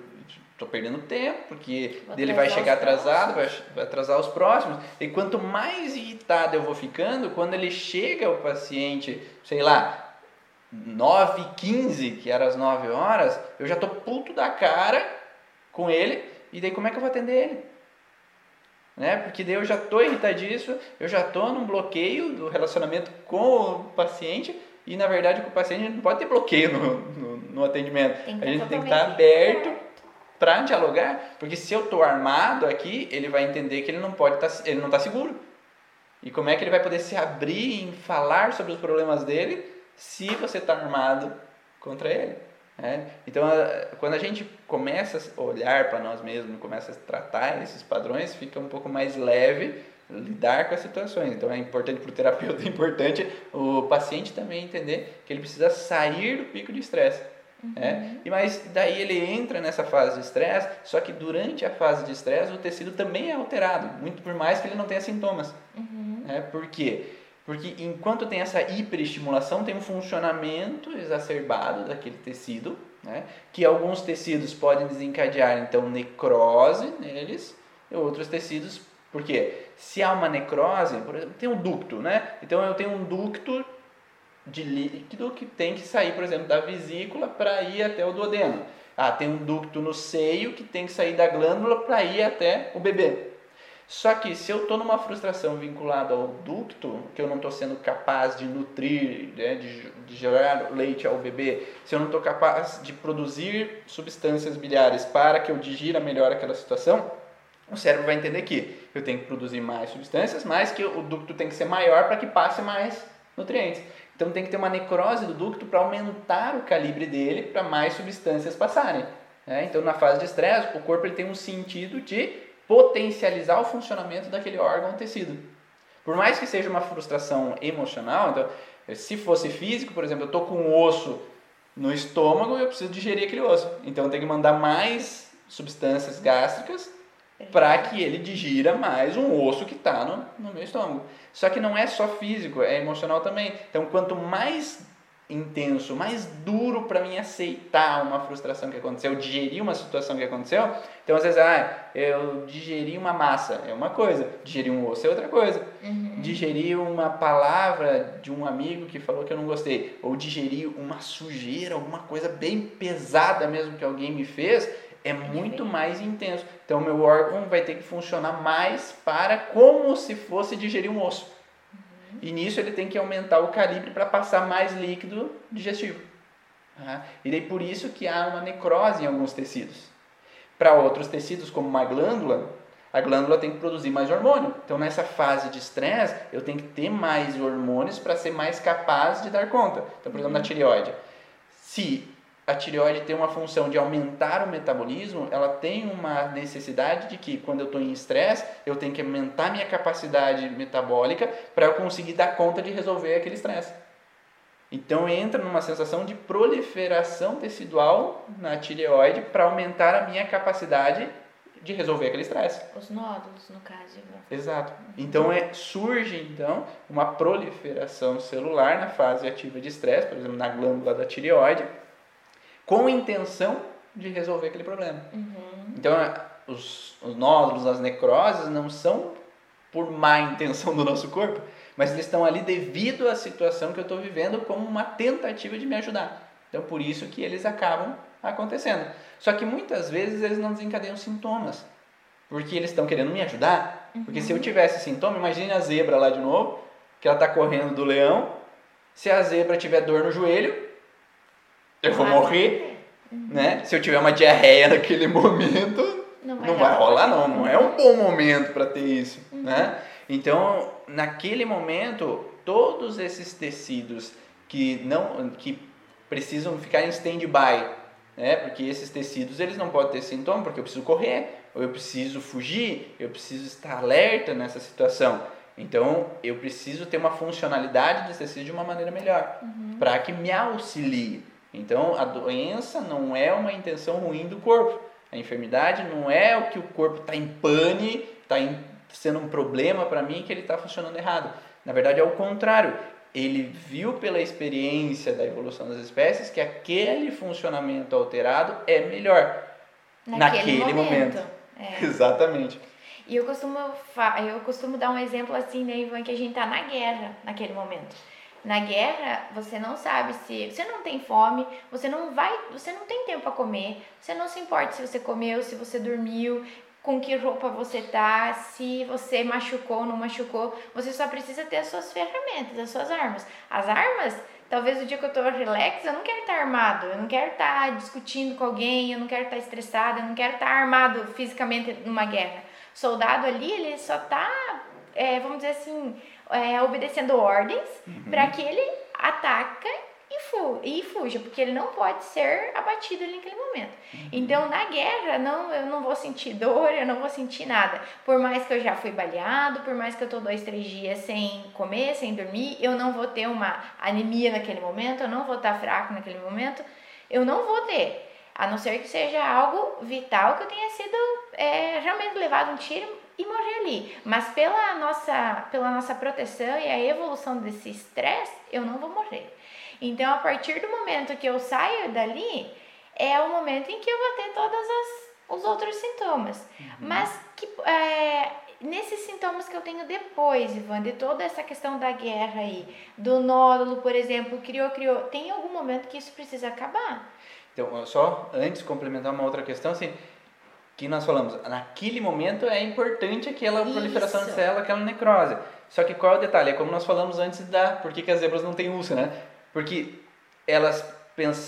estou perdendo tempo, porque ele vai chegar atrasado, vai, vai atrasar os próximos. E quanto mais irritado eu vou ficando, quando ele chega o paciente, sei lá, 9 e 15, que era as 9 horas, eu já tô puto da cara com ele, e daí como é que eu vou atender ele? Né? Porque daí eu já tô irritadíssimo, eu já tô num bloqueio do relacionamento com o paciente, e na verdade com o paciente não pode ter bloqueio no, no, no atendimento. A tá gente tem que estar aberto para dialogar, porque se eu tô armado aqui, ele vai entender que ele não pode tá, ele não tá seguro. E como é que ele vai poder se abrir em falar sobre os problemas dele se você está armado contra ele? Né? Então, a- quando a gente começa a olhar para nós mesmos, começa a tratar esses padrões, fica um pouco mais leve lidar com as situações. Então, é importante para o terapeuta, é importante o paciente também entender que ele precisa sair do pico de estresse. né? E mas daí ele entra nessa fase de estresse, só que durante a fase de estresse o tecido também é alterado, muito por mais que ele não tenha sintomas. Né? Por quê? Porque enquanto tem essa hiperestimulação, tem um funcionamento exacerbado daquele tecido, né? que alguns tecidos podem desencadear então necrose neles, e outros tecidos, por quê? Se há uma necrose, por exemplo, tem um ducto, né? Então eu tenho um ducto de líquido que tem que sair, por exemplo, da vesícula para ir até o duodeno. Ah, tem um ducto no seio que tem que sair da glândula para ir até o bebê. Só que se eu estou numa frustração vinculada ao ducto, que eu não estou sendo capaz de nutrir, né, de, de gerar leite ao bebê, se eu não estou capaz de produzir substâncias biliares para que eu digira melhor aquela situação, o cérebro vai entender que eu tenho que produzir mais substâncias, mas que o ducto tem que ser maior para que passe mais nutrientes. Então tem que ter uma necrose do ducto para aumentar o calibre dele para mais substâncias passarem. né? Então na fase de estresse, o corpo ele tem um sentido de potencializar o funcionamento daquele órgão ou tecido. Por mais que seja uma frustração emocional, então, se fosse físico, por exemplo, eu estou com um osso no estômago, eu preciso digerir aquele osso. Então eu tenho que mandar mais substâncias gástricas para que ele digira mais um osso que está no, no meu estômago. Só que não é só físico, é emocional também. Então, quanto mais intenso, mais duro para mim aceitar uma frustração que aconteceu, digerir uma situação que aconteceu. Então, às vezes, ah, eu digeri uma massa, é uma coisa, digerir um osso é outra coisa. Digerir uma palavra de um amigo que falou que eu não gostei, ou digerir uma sujeira, alguma coisa bem pesada mesmo que alguém me fez, é muito mais intenso. Então, meu órgão vai ter que funcionar mais para como se fosse digerir um osso. E nisso ele tem que aumentar o calibre para passar mais líquido digestivo. tá? E daí por isso que há uma necrose em alguns tecidos. Para outros tecidos, como uma glândula, a glândula tem que produzir mais hormônio. Então nessa fase de estresse, eu tenho que ter mais hormônios para ser mais capaz de dar conta. Então, por exemplo, na tireoide. Se a tireoide tem uma função de aumentar o metabolismo, ela tem uma necessidade de que quando eu estou em estresse, eu tenho que aumentar minha capacidade metabólica para eu conseguir dar conta de resolver aquele estresse. Então entra numa sensação de proliferação tecidual na tireoide para aumentar a minha capacidade de resolver aquele estresse. Os nódulos, no caso. Ivan. Exato. Então é, surge então uma proliferação celular na fase ativa de estresse, por exemplo, na glândula da tireoide, com a intenção de resolver aquele problema. Então é, os, os nódulos, as necroses não são por má intenção do nosso corpo, mas eles estão ali devido à situação que eu estou vivendo como uma tentativa de me ajudar. Então por isso que eles acabam acontecendo. Só que muitas vezes eles não desencadeiam sintomas, porque eles estão querendo me ajudar. Porque se eu tivesse sintoma, imagine a zebra lá de novo, que ela está correndo do leão. Se a zebra tiver dor no joelho, eu vou morrer, né? Se eu tiver uma diarreia naquele momento, Não vai, não vai rolar não, não é um bom momento para ter isso, né? Então, naquele momento, todos esses tecidos que não que precisam ficar em stand-by, né? Porque esses tecidos, eles não podem ter sintoma, porque eu preciso correr, ou eu preciso fugir, eu preciso estar alerta nessa situação. Então, eu preciso ter uma funcionalidade desse tecido de uma maneira melhor, para que me auxilie. Então, a doença não é uma intenção ruim do corpo. A enfermidade não é o que o corpo está em pane, está sendo um problema para mim que ele está funcionando errado. Na verdade, é o contrário. ele viu pela experiência da evolução das espécies que aquele funcionamento alterado é melhor naquele, naquele momento. momento. É. Exatamente. E eu costumo, eu costumo dar um exemplo assim, né, Ivan, que a gente tá na guerra naquele momento. Na guerra, você não sabe se você não tem fome, você não vai, você não tem tempo para comer, você não se importa se você comeu, se você dormiu, com que roupa você tá, se você machucou ou não machucou. Você só precisa ter as suas ferramentas, as suas armas. As armas, talvez o dia que eu tô relax, eu não quero estar armado, eu não quero estar discutindo com alguém, eu não quero estar estressado, eu não quero estar armado fisicamente numa guerra. soldado ali, ele só tá, é, vamos dizer assim, é, obedecendo ordens uhum. para que ele ataque e, fu e fuja, porque ele não pode ser abatido ali naquele momento. Uhum. Então, na guerra, não, eu não vou sentir dor, eu não vou sentir nada. Por mais que eu já fui baleado, por mais que eu tô dois, três dias sem comer, sem dormir, eu não vou ter uma anemia naquele momento, eu não vou estar fraco naquele momento, eu não vou ter. A não ser que seja algo vital que eu tenha sido é, realmente levado um tiro e morrer ali. Mas pela nossa, pela nossa proteção e a evolução desse estresse, eu não vou morrer. Então, a partir do momento que eu saio dali, é o momento em que eu vou ter todos os outros sintomas. Uhum. Mas que, é, nesses sintomas que eu tenho depois, Ivan, de toda essa questão da guerra aí, do nódulo, por exemplo, criou, criou, tem algum momento que isso precisa acabar? Então, só antes complementar uma outra questão, assim, que nós falamos, naquele momento é importante aquela Isso. proliferação de célula, aquela necrose. Só que qual é o detalhe? É como nós falamos antes da por que, que as zebras não têm úlcera, né? Porque elas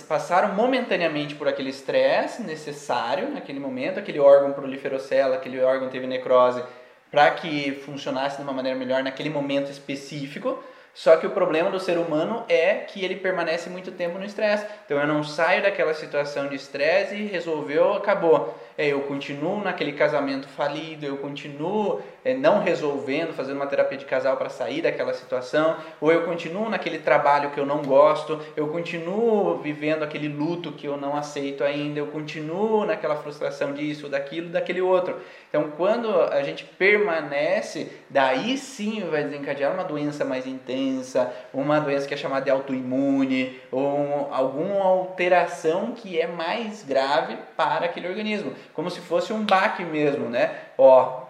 passaram momentaneamente por aquele estresse necessário naquele momento, aquele órgão proliferou célula, aquele órgão teve necrose, para que funcionasse de uma maneira melhor naquele momento específico. Só que o problema do ser humano é que ele permanece muito tempo no estresse. Então eu não saio daquela situação de estresse e resolveu, acabou. É, eu continuo naquele casamento falido, eu continuo é, não resolvendo, fazendo uma terapia de casal para sair daquela situação, ou eu continuo naquele trabalho que eu não gosto, eu continuo vivendo aquele luto que eu não aceito ainda, eu continuo naquela frustração disso, daquilo, daquele outro. Então, quando a gente permanece, daí sim vai desencadear uma doença mais intensa, uma doença que é chamada de autoimune, ou alguma alteração que é mais grave para aquele organismo, como se fosse um baque mesmo, né? Ó,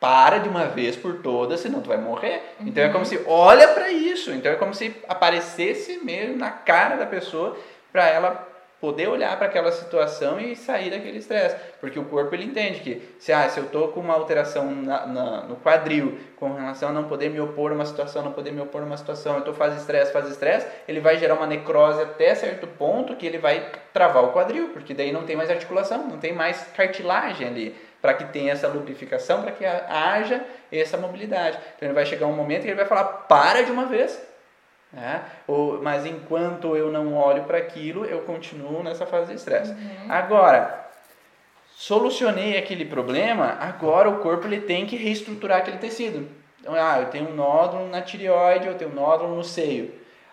para de uma vez por todas, senão tu vai morrer. Uhum. Então é como uhum. se olha para isso. Então é como se aparecesse mesmo na cara da pessoa para ela poder olhar para aquela situação e sair daquele estresse, porque o corpo ele entende que se, ah, se eu estou com uma alteração na, na, no quadril com relação a não poder me opor a uma situação, não poder me opor a uma situação, eu estou faz estresse, faz estresse, ele vai gerar uma necrose até certo ponto que ele vai travar o quadril, porque daí não tem mais articulação, não tem mais cartilagem ali para que tenha essa lubrificação, para que haja essa mobilidade. Então ele vai chegar um momento que ele vai falar: para de uma vez, né? Ou, mas enquanto eu não olho para aquilo, eu continuo nessa fase de estresse. Uhum. Agora, solucionei aquele problema, agora o corpo ele tem que reestruturar aquele tecido. Então, ah, eu tenho um nódulo na tireoide, eu tenho um nódulo no seio.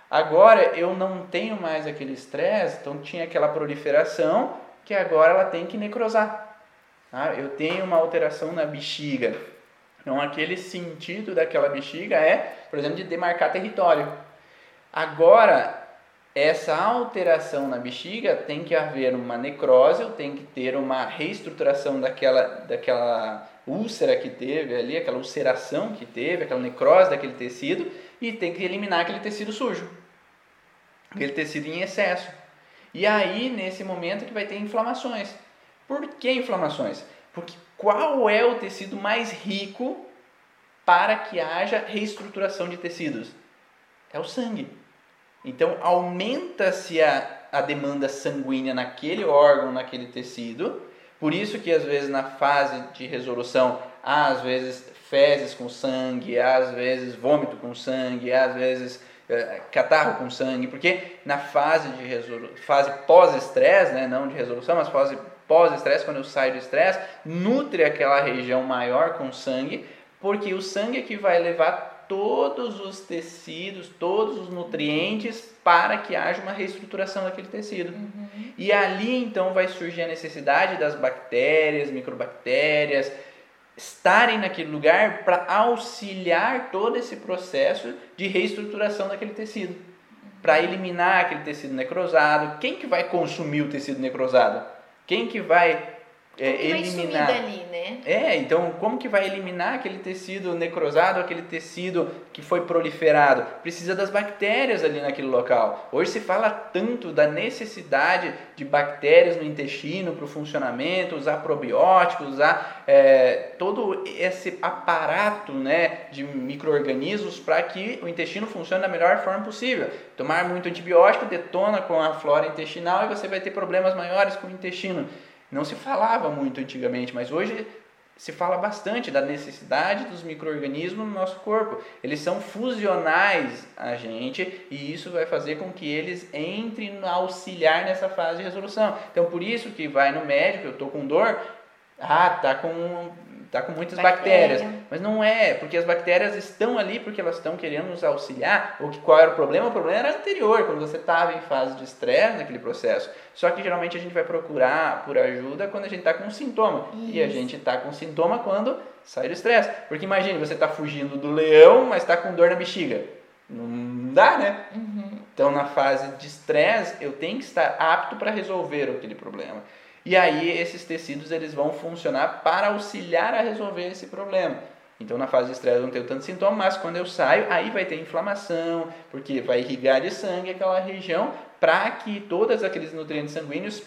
Agora eu não tenho mais aquele estresse, então tinha aquela proliferação que agora ela tem que necrosar. Ah, eu tenho uma alteração na bexiga. Então aquele sentido daquela bexiga é, por exemplo, de demarcar território. Agora, essa alteração na bexiga tem que haver uma necrose, tem que ter uma reestruturação daquela, daquela úlcera que teve ali, aquela ulceração que teve, aquela necrose daquele tecido, e tem que eliminar aquele tecido sujo, aquele tecido em excesso. E aí, nesse momento, que vai ter inflamações. Por que inflamações? Porque qual é o tecido mais rico para que haja reestruturação de tecidos? É o sangue. Então aumenta-se a, a demanda sanguínea naquele órgão, naquele tecido. Por isso que às vezes na fase de resolução há às vezes fezes com sangue, há às vezes vômito com sangue, há às vezes é, catarro com sangue, porque na fase de resolu fase pós-estresse, né, não de resolução, mas fase pós-estresse, quando eu saio do estresse, nutre aquela região maior com sangue, porque o sangue é que vai levar todos os tecidos, todos os nutrientes para que haja uma reestruturação daquele tecido. Uhum. E ali então vai surgir a necessidade das bactérias, microbactérias, estarem naquele lugar para auxiliar todo esse processo de reestruturação daquele tecido, para eliminar aquele tecido necrosado. Quem que vai consumir o tecido necrosado? Quem que vai é, que eliminar. dali, né? É, então como que vai eliminar aquele tecido necrosado, aquele tecido que foi proliferado? Precisa das bactérias ali naquele local. Hoje se fala tanto da necessidade de bactérias no intestino para o funcionamento, usar probióticos, usar é, todo esse aparato né, de micro-organismos para que o intestino funcione da melhor forma possível. Tomar muito antibiótico detona com a flora intestinal e você vai ter problemas maiores com o intestino. Não se falava muito antigamente, mas hoje se fala bastante da necessidade dos micro-organismos no nosso corpo. Eles são fusionais a gente e isso vai fazer com que eles entrem a auxiliar nessa fase de resolução. Então, por isso que vai no médico, eu estou com dor, ah, tá com tá com muitas Bactéria. bactérias. Mas não é, porque as bactérias estão ali porque elas estão querendo nos auxiliar. Ou que qual era o problema? O problema era anterior, quando você estava em fase de estresse naquele processo. Só que geralmente a gente vai procurar por ajuda quando a gente está com um sintoma. Isso. E a gente está com sintoma quando sai do estresse. Porque imagine, você está fugindo do leão, mas está com dor na bexiga. Não dá, né? Uhum. Então, na fase de estresse, eu tenho que estar apto para resolver aquele problema. E aí esses tecidos eles vão funcionar para auxiliar a resolver esse problema. Então na fase de estresse eu não tenho tanto sintoma, mas quando eu saio, aí vai ter inflamação, porque vai irrigar de sangue aquela região para que todos aqueles nutrientes sanguíneos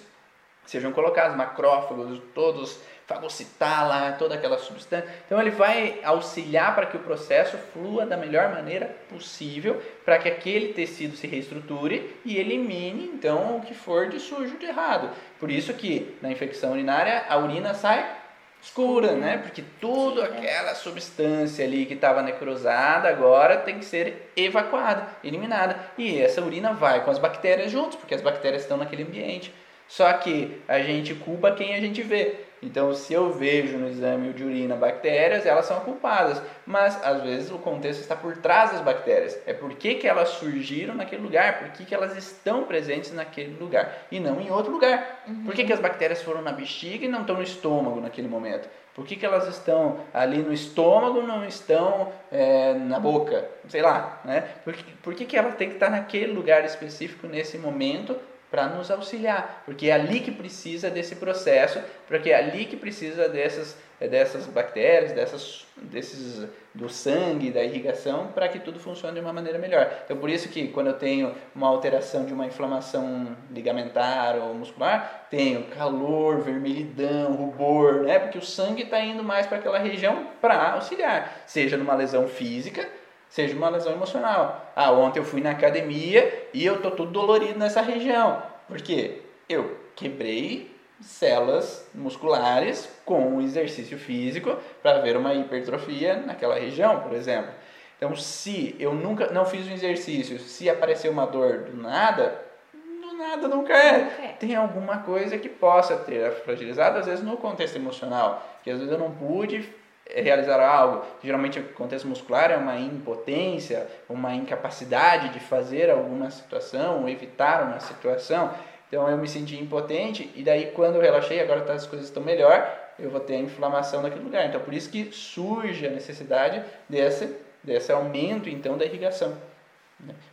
sejam colocados, macrófagos, todos fagocitar lá toda aquela substância. Então ele vai auxiliar para que o processo flua da melhor maneira possível, para que aquele tecido se reestruture e elimine então o que for de sujo de errado. Por isso que na infecção urinária a urina sai escura, né? Porque tudo aquela substância ali que estava necrosada agora tem que ser evacuada, eliminada. E essa urina vai com as bactérias juntos, porque as bactérias estão naquele ambiente. Só que a gente culpa quem a gente vê. Então, se eu vejo no exame de urina bactérias, elas são culpadas. Mas, às vezes, o contexto está por trás das bactérias. É por que, que elas surgiram naquele lugar, por que, que elas estão presentes naquele lugar e não em outro lugar. Uhum. Por que, que as bactérias foram na bexiga e não estão no estômago naquele momento? Por que, que elas estão ali no estômago não estão é, na boca? Sei lá, né? Por, que, por que, que ela tem que estar naquele lugar específico nesse momento para nos auxiliar, porque é ali que precisa desse processo, porque é ali que precisa dessas, dessas bactérias, dessas, desses, do sangue, da irrigação, para que tudo funcione de uma maneira melhor. Então, por isso que quando eu tenho uma alteração de uma inflamação ligamentar ou muscular, tenho calor, vermelhidão, rubor, né? porque o sangue está indo mais para aquela região para auxiliar, seja numa lesão física, seja uma lesão emocional. Ah, ontem eu fui na academia e eu tô todo dolorido nessa região. Por quê? Eu quebrei células musculares com o exercício físico para ver uma hipertrofia naquela região, por exemplo. Então, se eu nunca não fiz um exercício, se aparecer uma dor do nada, do nada nunca é. Tem alguma coisa que possa ter fragilizado, às vezes no contexto emocional, que às vezes eu não pude realizar algo. Geralmente o contexto muscular é uma impotência, uma incapacidade de fazer alguma situação, ou evitar uma situação. Então eu me senti impotente e daí quando eu relaxei, agora tá, as coisas estão melhor, eu vou ter a inflamação naquele lugar. Então por isso que surge a necessidade desse, desse aumento então da irrigação.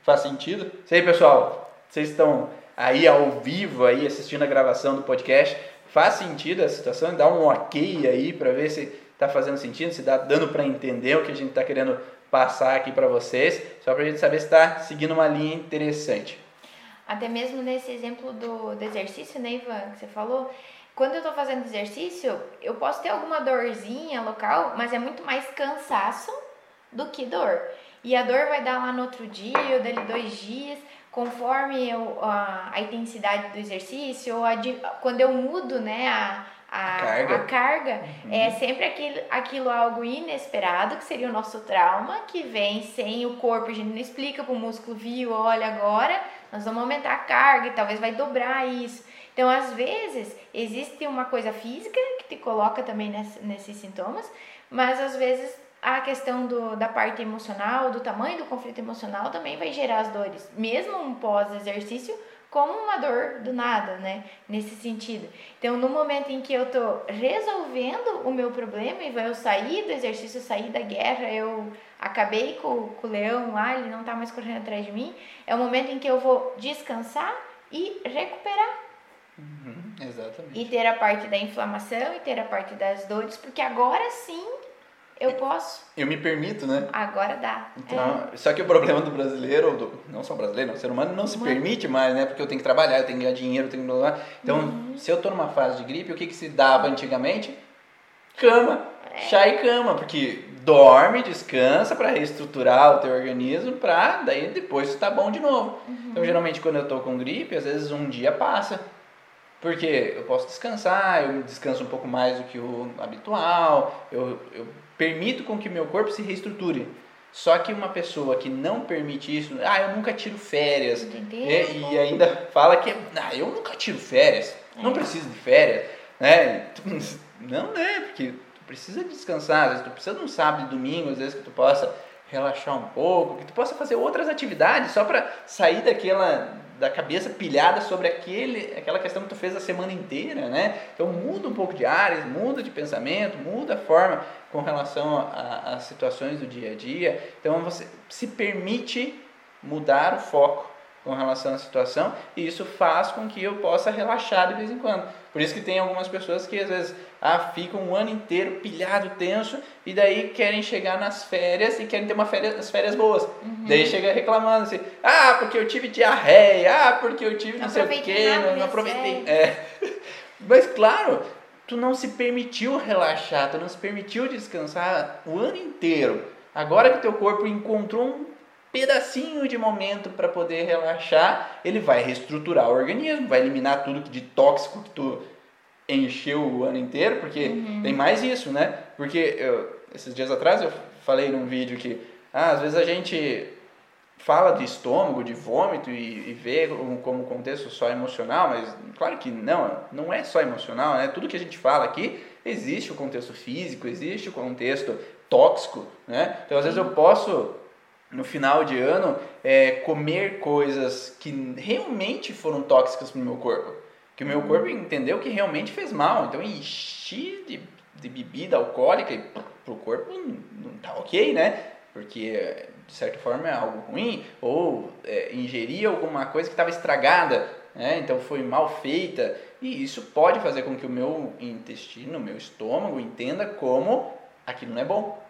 Faz sentido? Sei pessoal, vocês estão aí ao vivo aí assistindo a gravação do podcast. Faz sentido a situação? Dá um ok aí para ver se está fazendo sentido, se está dando para entender o que a gente está querendo passar aqui para vocês, só para a gente saber se está seguindo uma linha interessante. Até mesmo nesse exemplo do, do exercício, né, Ivan, que você falou, quando eu estou fazendo exercício, eu posso ter alguma dorzinha local, mas é muito mais cansaço do que dor. E a dor vai dar lá no outro dia, ou dali dois dias, conforme eu, a, a intensidade do exercício, ou a, quando eu mudo, né, a, a, a carga, a carga uhum. é sempre aquilo, aquilo algo inesperado, que seria o nosso trauma, que vem sem o corpo, a gente não explica para o músculo, viu, olha agora, nós vamos aumentar a carga e talvez vai dobrar isso. Então, às vezes, existe uma coisa física que te coloca também nesse, nesses sintomas, mas às vezes a questão do, da parte emocional, do tamanho do conflito emocional também vai gerar as dores. Mesmo um pós-exercício, como uma dor do nada, né? Nesse sentido. Então, no momento em que eu tô resolvendo o meu problema, e eu sair do exercício, sair da guerra, eu acabei com, com o leão lá, ele não tá mais correndo atrás de mim, é o momento em que eu vou descansar e recuperar. Uhum, exatamente. E ter a parte da inflamação e ter a parte das dores, porque agora sim eu posso. Eu me permito, né? Agora dá. Então, é. Só que o problema do brasileiro, do, não só brasileiro, não, o ser humano não se permite mais, né? Porque eu tenho que trabalhar, eu tenho que ganhar dinheiro, eu tenho que. Então, uhum. se eu tô numa fase de gripe, o que, que se dava antigamente? Cama. É. Chá e cama, porque dorme, descansa para reestruturar o teu organismo, para daí depois tá bom de novo. Uhum. Então, geralmente quando eu tô com gripe, às vezes um dia passa. Porque eu posso descansar, eu descanso um pouco mais do que o habitual, eu, eu permito com que meu corpo se reestruture. Só que uma pessoa que não permite isso, ah, eu nunca tiro férias, é, e ainda fala que, ah, eu nunca tiro férias, é. não preciso de férias, né? Não, né? Porque tu precisa descansar, às vezes tu precisa de um sábado e domingo, às vezes que tu possa relaxar um pouco, que tu possa fazer outras atividades só para sair daquela da cabeça pilhada sobre aquele, aquela questão que tu fez a semana inteira, né? Então muda um pouco de áreas, muda de pensamento, muda a forma com relação às situações do dia a dia. Então você se permite mudar o foco com relação à situação e isso faz com que eu possa relaxar de vez em quando. Por isso que tem algumas pessoas que às vezes ah, ficam um ano inteiro pilhado, tenso e daí querem chegar nas férias e querem ter uma férias, as férias boas. Uhum. Daí chega reclamando assim, ah, porque eu tive diarreia, ah, porque eu tive não, não sei o quê, não, não aproveitei. É. Mas claro, tu não se permitiu relaxar, tu não se permitiu descansar o ano inteiro. Agora que teu corpo encontrou um pedacinho de momento para poder relaxar, ele vai reestruturar o organismo, vai eliminar tudo de tóxico que tu encheu o ano inteiro, porque uhum. tem mais isso, né? Porque eu, esses dias atrás eu falei num vídeo que ah, às vezes a gente fala de estômago, de vômito e, e vê como contexto só emocional, mas claro que não, não é só emocional, né? Tudo que a gente fala aqui existe o contexto físico, existe o contexto tóxico, né? Então às vezes eu posso no final de ano é, comer coisas que realmente foram tóxicas para o meu corpo. Que o meu corpo entendeu que realmente fez mal. Então enchi de, de bebida alcoólica e para o corpo não, não tá ok, né? Porque de certa forma é algo ruim. Ou é, ingerir alguma coisa que estava estragada, né? Então foi mal feita. E isso pode fazer com que o meu intestino, o meu estômago entenda como aquilo não é bom.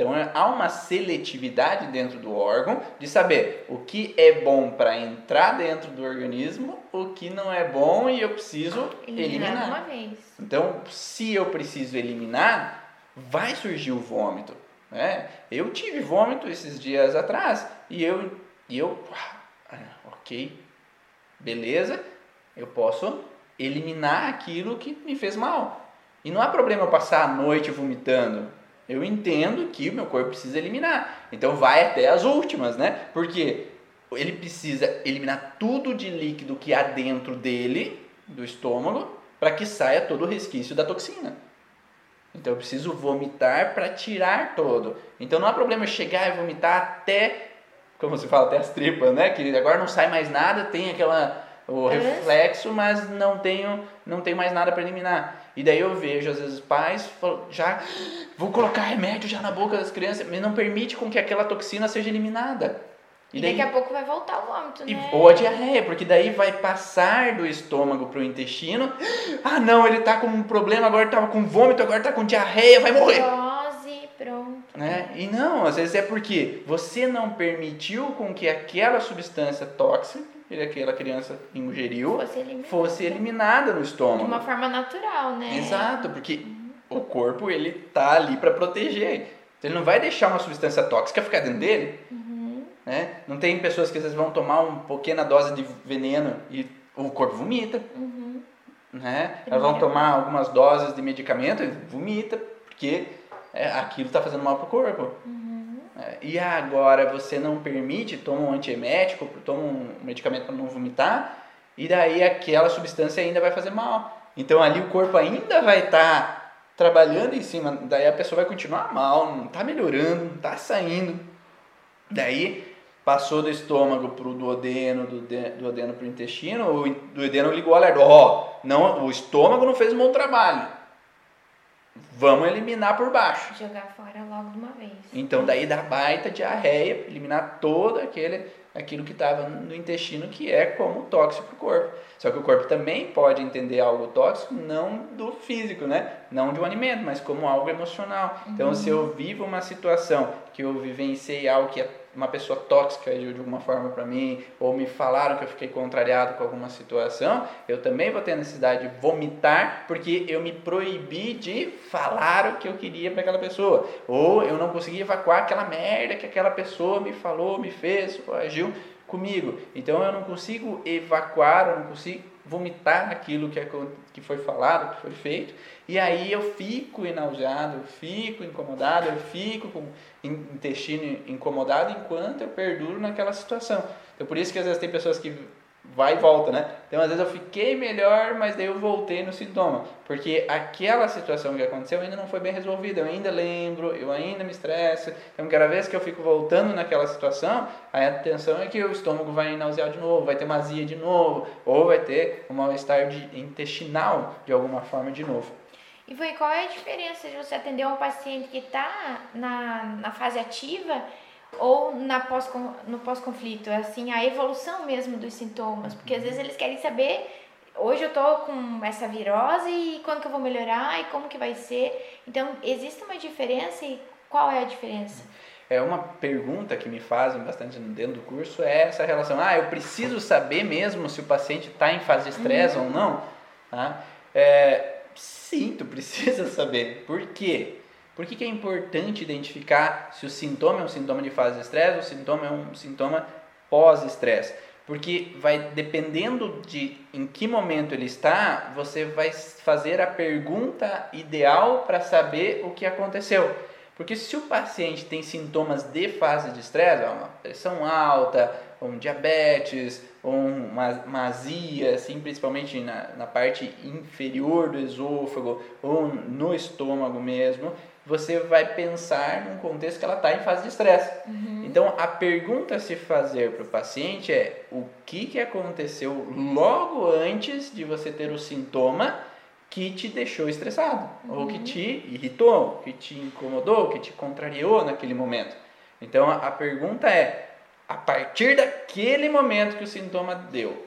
Então há uma seletividade dentro do órgão de saber o que é bom para entrar dentro do organismo, o que não é bom e eu preciso eliminar. Uma vez. Então, se eu preciso eliminar, vai surgir o vômito. Né? Eu tive vômito esses dias atrás e eu, e eu ah, ok, beleza, eu posso eliminar aquilo que me fez mal. E não há problema eu passar a noite vomitando eu entendo que o meu corpo precisa eliminar. Então vai até as últimas, né? Porque ele precisa eliminar tudo de líquido que há dentro dele, do estômago, para que saia todo o resquício da toxina. Então eu preciso vomitar para tirar todo. Então não há problema eu chegar e vomitar até, como se fala, até as tripas, né? Que agora não sai mais nada, tem aquela o é reflexo, mas não tenho, não tenho mais nada para eliminar. E daí eu vejo, às vezes, pais já vou colocar remédio já na boca das crianças, mas não permite com que aquela toxina seja eliminada. E, e daí, daqui a pouco vai voltar o vômito, né? Ou a diarreia, porque daí vai passar do estômago para o intestino. Ah, não, ele tá com um problema, agora estava com vômito, agora está com diarreia, vai morrer. Dose, pronto. Né? E não, às vezes é porque você não permitiu com que aquela substância tóxica que aquela criança ingeriu fosse eliminada. fosse eliminada no estômago. De uma forma natural, né? Exato, porque uhum. o corpo ele tá ali para proteger. Então, ele não vai deixar uma substância tóxica ficar dentro dele. Uhum. Né? Não tem pessoas que às vezes vão tomar uma pequena dose de veneno e o corpo vomita. Uhum. Né? Elas vão tomar algumas doses de medicamento e vomita, porque é, aquilo está fazendo mal para o corpo. Uhum. É, e agora você não permite, toma um antiemético, toma um medicamento para não vomitar, e daí aquela substância ainda vai fazer mal. Então ali o corpo ainda vai estar tá trabalhando em cima, daí a pessoa vai continuar mal, não está melhorando, não está saindo. Daí passou do estômago para o duodeno, do duodeno para o intestino, o duodeno ligou o alerta. Ó, oh, não, o estômago não fez um bom trabalho. Vamos eliminar por baixo. Jogar fora logo de uma vez. Então daí dá baita diarreia, eliminar todo aquele aquilo que estava no intestino que é como tóxico para o corpo. Só que o corpo também pode entender algo tóxico não do físico, né? Não de um alimento, mas como algo emocional. Então, uhum. Se eu vivo uma situação que eu vivenciei algo que é uma pessoa tóxica de alguma forma para mim, ou me falaram que eu fiquei contrariado com alguma situação, eu também vou ter a necessidade de vomitar porque eu me proibi de falar o que eu queria para aquela pessoa, ou eu não consegui evacuar aquela merda que aquela pessoa me falou, me fez, agiu comigo. Então eu não consigo evacuar, eu não consigo vomitar aquilo que, é, que foi falado, que foi feito, e aí eu fico nauseado, eu fico incomodado, eu fico com intestino incomodado enquanto eu perduro naquela situação. Então por isso que às vezes tem pessoas que vai e volta, né? Então, às vezes eu fiquei melhor, mas daí eu voltei no sintoma, porque aquela situação que aconteceu ainda não foi bem resolvida, eu ainda lembro, eu ainda me estresso, então cada vez que eu fico voltando naquela situação, a atenção é que o estômago vai nausear de novo, vai ter uma azia de novo, ou vai ter um mal-estar intestinal de alguma forma de novo. E foi qual é a diferença de você atender um paciente que está na, na fase ativa ou na pós, no pós-conflito, é assim, a evolução mesmo dos sintomas, porque às vezes eles querem saber, hoje eu tô com essa virose e quando que eu vou melhorar e como que vai ser. Então, existe uma diferença e qual é a diferença? É uma pergunta que me fazem bastante dentro do curso é essa relação, ah, eu preciso saber mesmo se o paciente está em fase de estresse uhum. ou não? Tá? É, sim, tu precisa saber. Por quê? Por que, que é importante identificar se o sintoma é um sintoma de fase de estresse ou o sintoma é um sintoma pós-estresse? Porque vai dependendo de em que momento ele está, você vai fazer a pergunta ideal para saber o que aconteceu. Porque se o paciente tem sintomas de fase de estresse, uma pressão alta, um diabetes, uma, uma azia, assim, principalmente na, na parte inferior do esôfago ou no estômago mesmo, você vai pensar num contexto que ela está em fase de estresse. Uhum. Então, a pergunta a se fazer para o paciente é o que, que aconteceu logo antes de você ter o sintoma que te deixou estressado, uhum. ou que te irritou, que te incomodou, que te contrariou naquele momento. Então, a, a pergunta é, a partir daquele momento que o sintoma deu,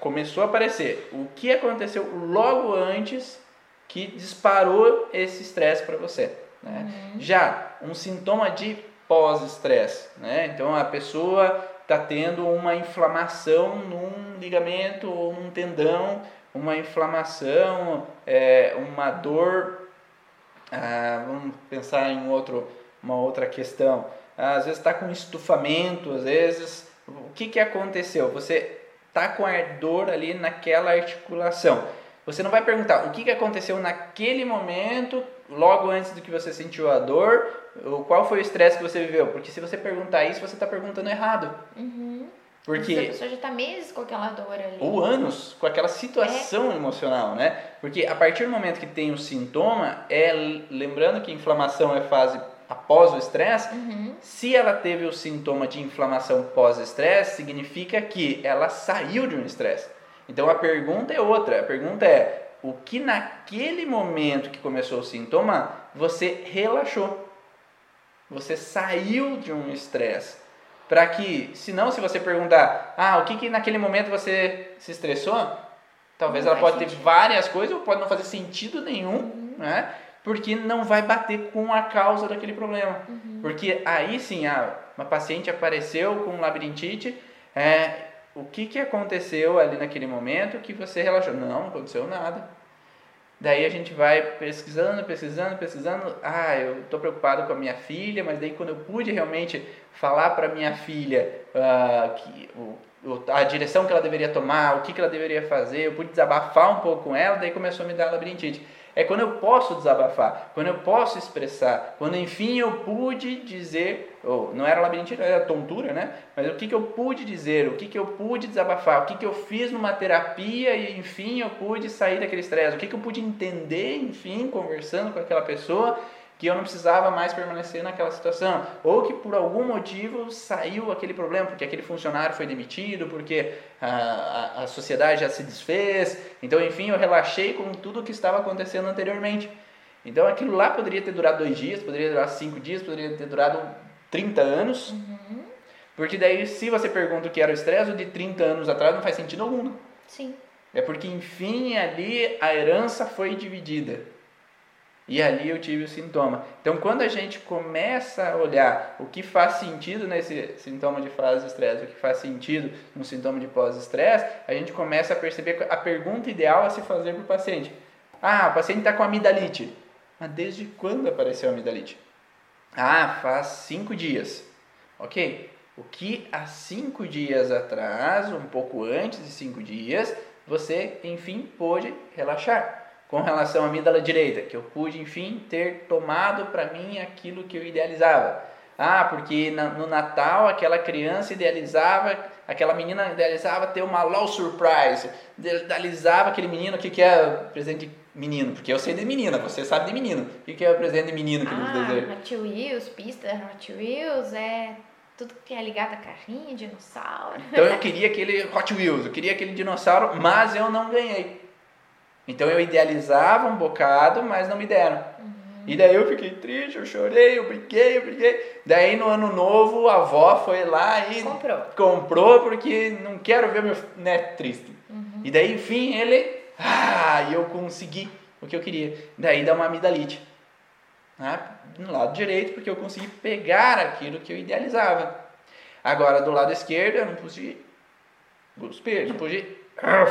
começou a aparecer, o que aconteceu logo antes que disparou esse estresse para você? Né? Uhum. Já um sintoma de pós-estresse, né? então a pessoa está tendo uma inflamação num ligamento ou num tendão, uma inflamação, é, uma dor. Ah, vamos pensar em outro, uma outra questão. Às vezes está com estufamento, às vezes. O que, que aconteceu? Você está com ardor ali naquela articulação. Você não vai perguntar o que, que aconteceu naquele momento logo antes do que você sentiu a dor, ou qual foi o estresse que você viveu. Porque se você perguntar isso, você está perguntando errado. Uhum. Porque a pessoa já está meses com aquela dor ali. Ou anos com aquela situação é. emocional, né? Porque a partir do momento que tem o sintoma, é lembrando que inflamação é fase após o estresse, uhum. se ela teve o sintoma de inflamação pós-estresse, significa que ela saiu de um estresse. Então a pergunta é outra. A pergunta é: o que naquele momento que começou o sintoma você relaxou. Você saiu de um estresse. Para que, senão, se você perguntar, ah, o que, que naquele momento você se estressou? Talvez não ela pode sentido. ter várias coisas ou pode não fazer sentido nenhum, né? Porque não vai bater com a causa daquele problema. Uhum. Porque aí sim, ah, uma paciente apareceu com labirintite, é, o que, que aconteceu ali naquele momento que você relaxou? Não, não aconteceu nada. Daí a gente vai pesquisando, pesquisando, pesquisando. Ah, eu estou preocupado com a minha filha, mas daí quando eu pude realmente falar para minha filha uh, que, o, a direção que ela deveria tomar, o que, que ela deveria fazer, eu pude desabafar um pouco com ela, daí começou a me dar labirintite. É quando eu posso desabafar, quando eu posso expressar, quando enfim eu pude dizer, ou não era labirintite, era tontura, né? Mas o que, que eu pude dizer, o que, que eu pude desabafar, o que, que eu fiz numa terapia e enfim eu pude sair daquele estresse, o que, que eu pude entender, enfim, conversando com aquela pessoa que eu não precisava mais permanecer naquela situação, ou que por algum motivo saiu aquele problema, porque aquele funcionário foi demitido, porque a, a, a sociedade já se desfez, então enfim, eu relaxei com tudo o que estava acontecendo anteriormente. Então aquilo lá poderia ter durado dois dias, poderia durar cinco dias, poderia ter durado 30 anos, Uhum. porque daí se você pergunta o que era o estresse, o de 30 anos atrás não faz sentido algum. Sim. É porque, enfim, ali a herança foi dividida. E ali eu tive o sintoma. Então, quando a gente começa a olhar o que faz sentido nesse sintoma de fase de estresse, o que faz sentido no sintoma de pós-estresse, a gente começa a perceber a pergunta ideal a se fazer para o paciente. Ah, o paciente está com amidalite. Mas desde quando apareceu a amidalite? Ah, faz cinco dias. Ok. O que há cinco dias atrás, um pouco antes de cinco dias, você, enfim, pôde relaxar. Com relação à amígdala direita, que eu pude, enfim, ter tomado para mim aquilo que eu idealizava. Ah, porque no Natal aquela criança idealizava, aquela menina idealizava ter uma LOL surprise, idealizava aquele menino, o que, que é presente de menino? Porque eu sei de menina, você sabe de menino. O que, que é o presente de menino que eles desejam? Ah, Hot Wheels, pista Hot Wheels, é tudo que é ligado a carrinho, dinossauro. Então eu queria aquele Hot Wheels, eu queria aquele dinossauro, mas eu não ganhei. Então eu idealizava um bocado, mas não me deram. E daí eu fiquei triste, eu chorei, eu briguei, eu briguei. Daí no ano novo a avó foi lá e Comprou. comprou porque não quero ver meu neto triste. E daí, enfim, ele. Ah, eu consegui o que eu queria. Daí dá uma amidalite. Né? No lado direito, porque eu consegui pegar aquilo que eu idealizava. Agora, do lado esquerdo, eu não pude cuspir, não pude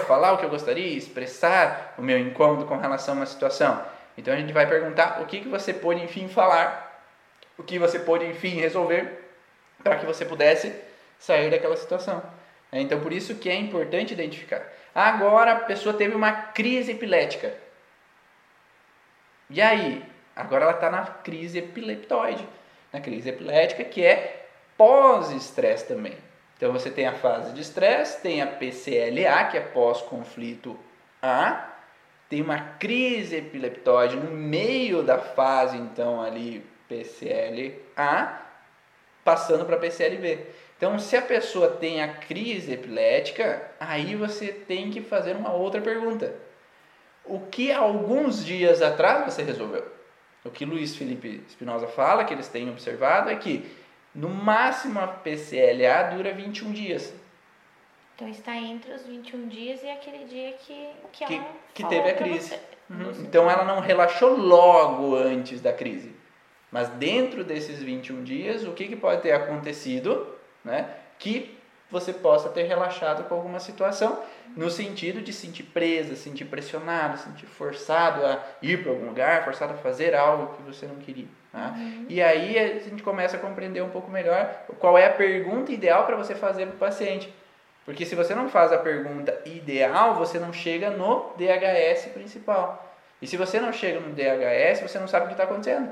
falar o que eu gostaria, expressar o meu incômodo com relação a uma situação. Então a gente vai perguntar o que, que você pôde, enfim, falar, o que você pôde, enfim, resolver para que você pudesse sair daquela situação. É, Então, por isso que é importante identificar. Agora a pessoa teve uma crise epilética. E aí? Agora ela está na crise epileptoide, na crise epilética, que é pós-estresse também. Então você tem a fase de estresse, tem a PCLA, que é pós-conflito A, tem uma crise epileptoide no meio da fase, então, ali, PCLA, passando para PCLB. Então, se a pessoa tem a crise epilética, aí você tem que fazer uma outra pergunta. O que alguns dias atrás você resolveu? O que Luiz Felipe Espinosa fala, que eles têm observado, é que no máximo a PCLA dura 21 dias. Então está entre os 21 dias e aquele dia que, que, Que- ela que teve a crise. Uhum. Então ela não relaxou logo antes da crise. Mas dentro desses 21 dias, o que, que pode ter acontecido né, que você possa ter relaxado com alguma situação, no sentido de sentir presa, sentir pressionado, sentir forçado a ir para algum lugar, forçado a fazer algo que você não queria. Tá? E aí a gente começa a compreender um pouco melhor qual é a pergunta ideal para você fazer para o paciente. Porque se você não faz a pergunta ideal, você não chega no DHS principal. E se você não chega no DHS, você não sabe o que está acontecendo.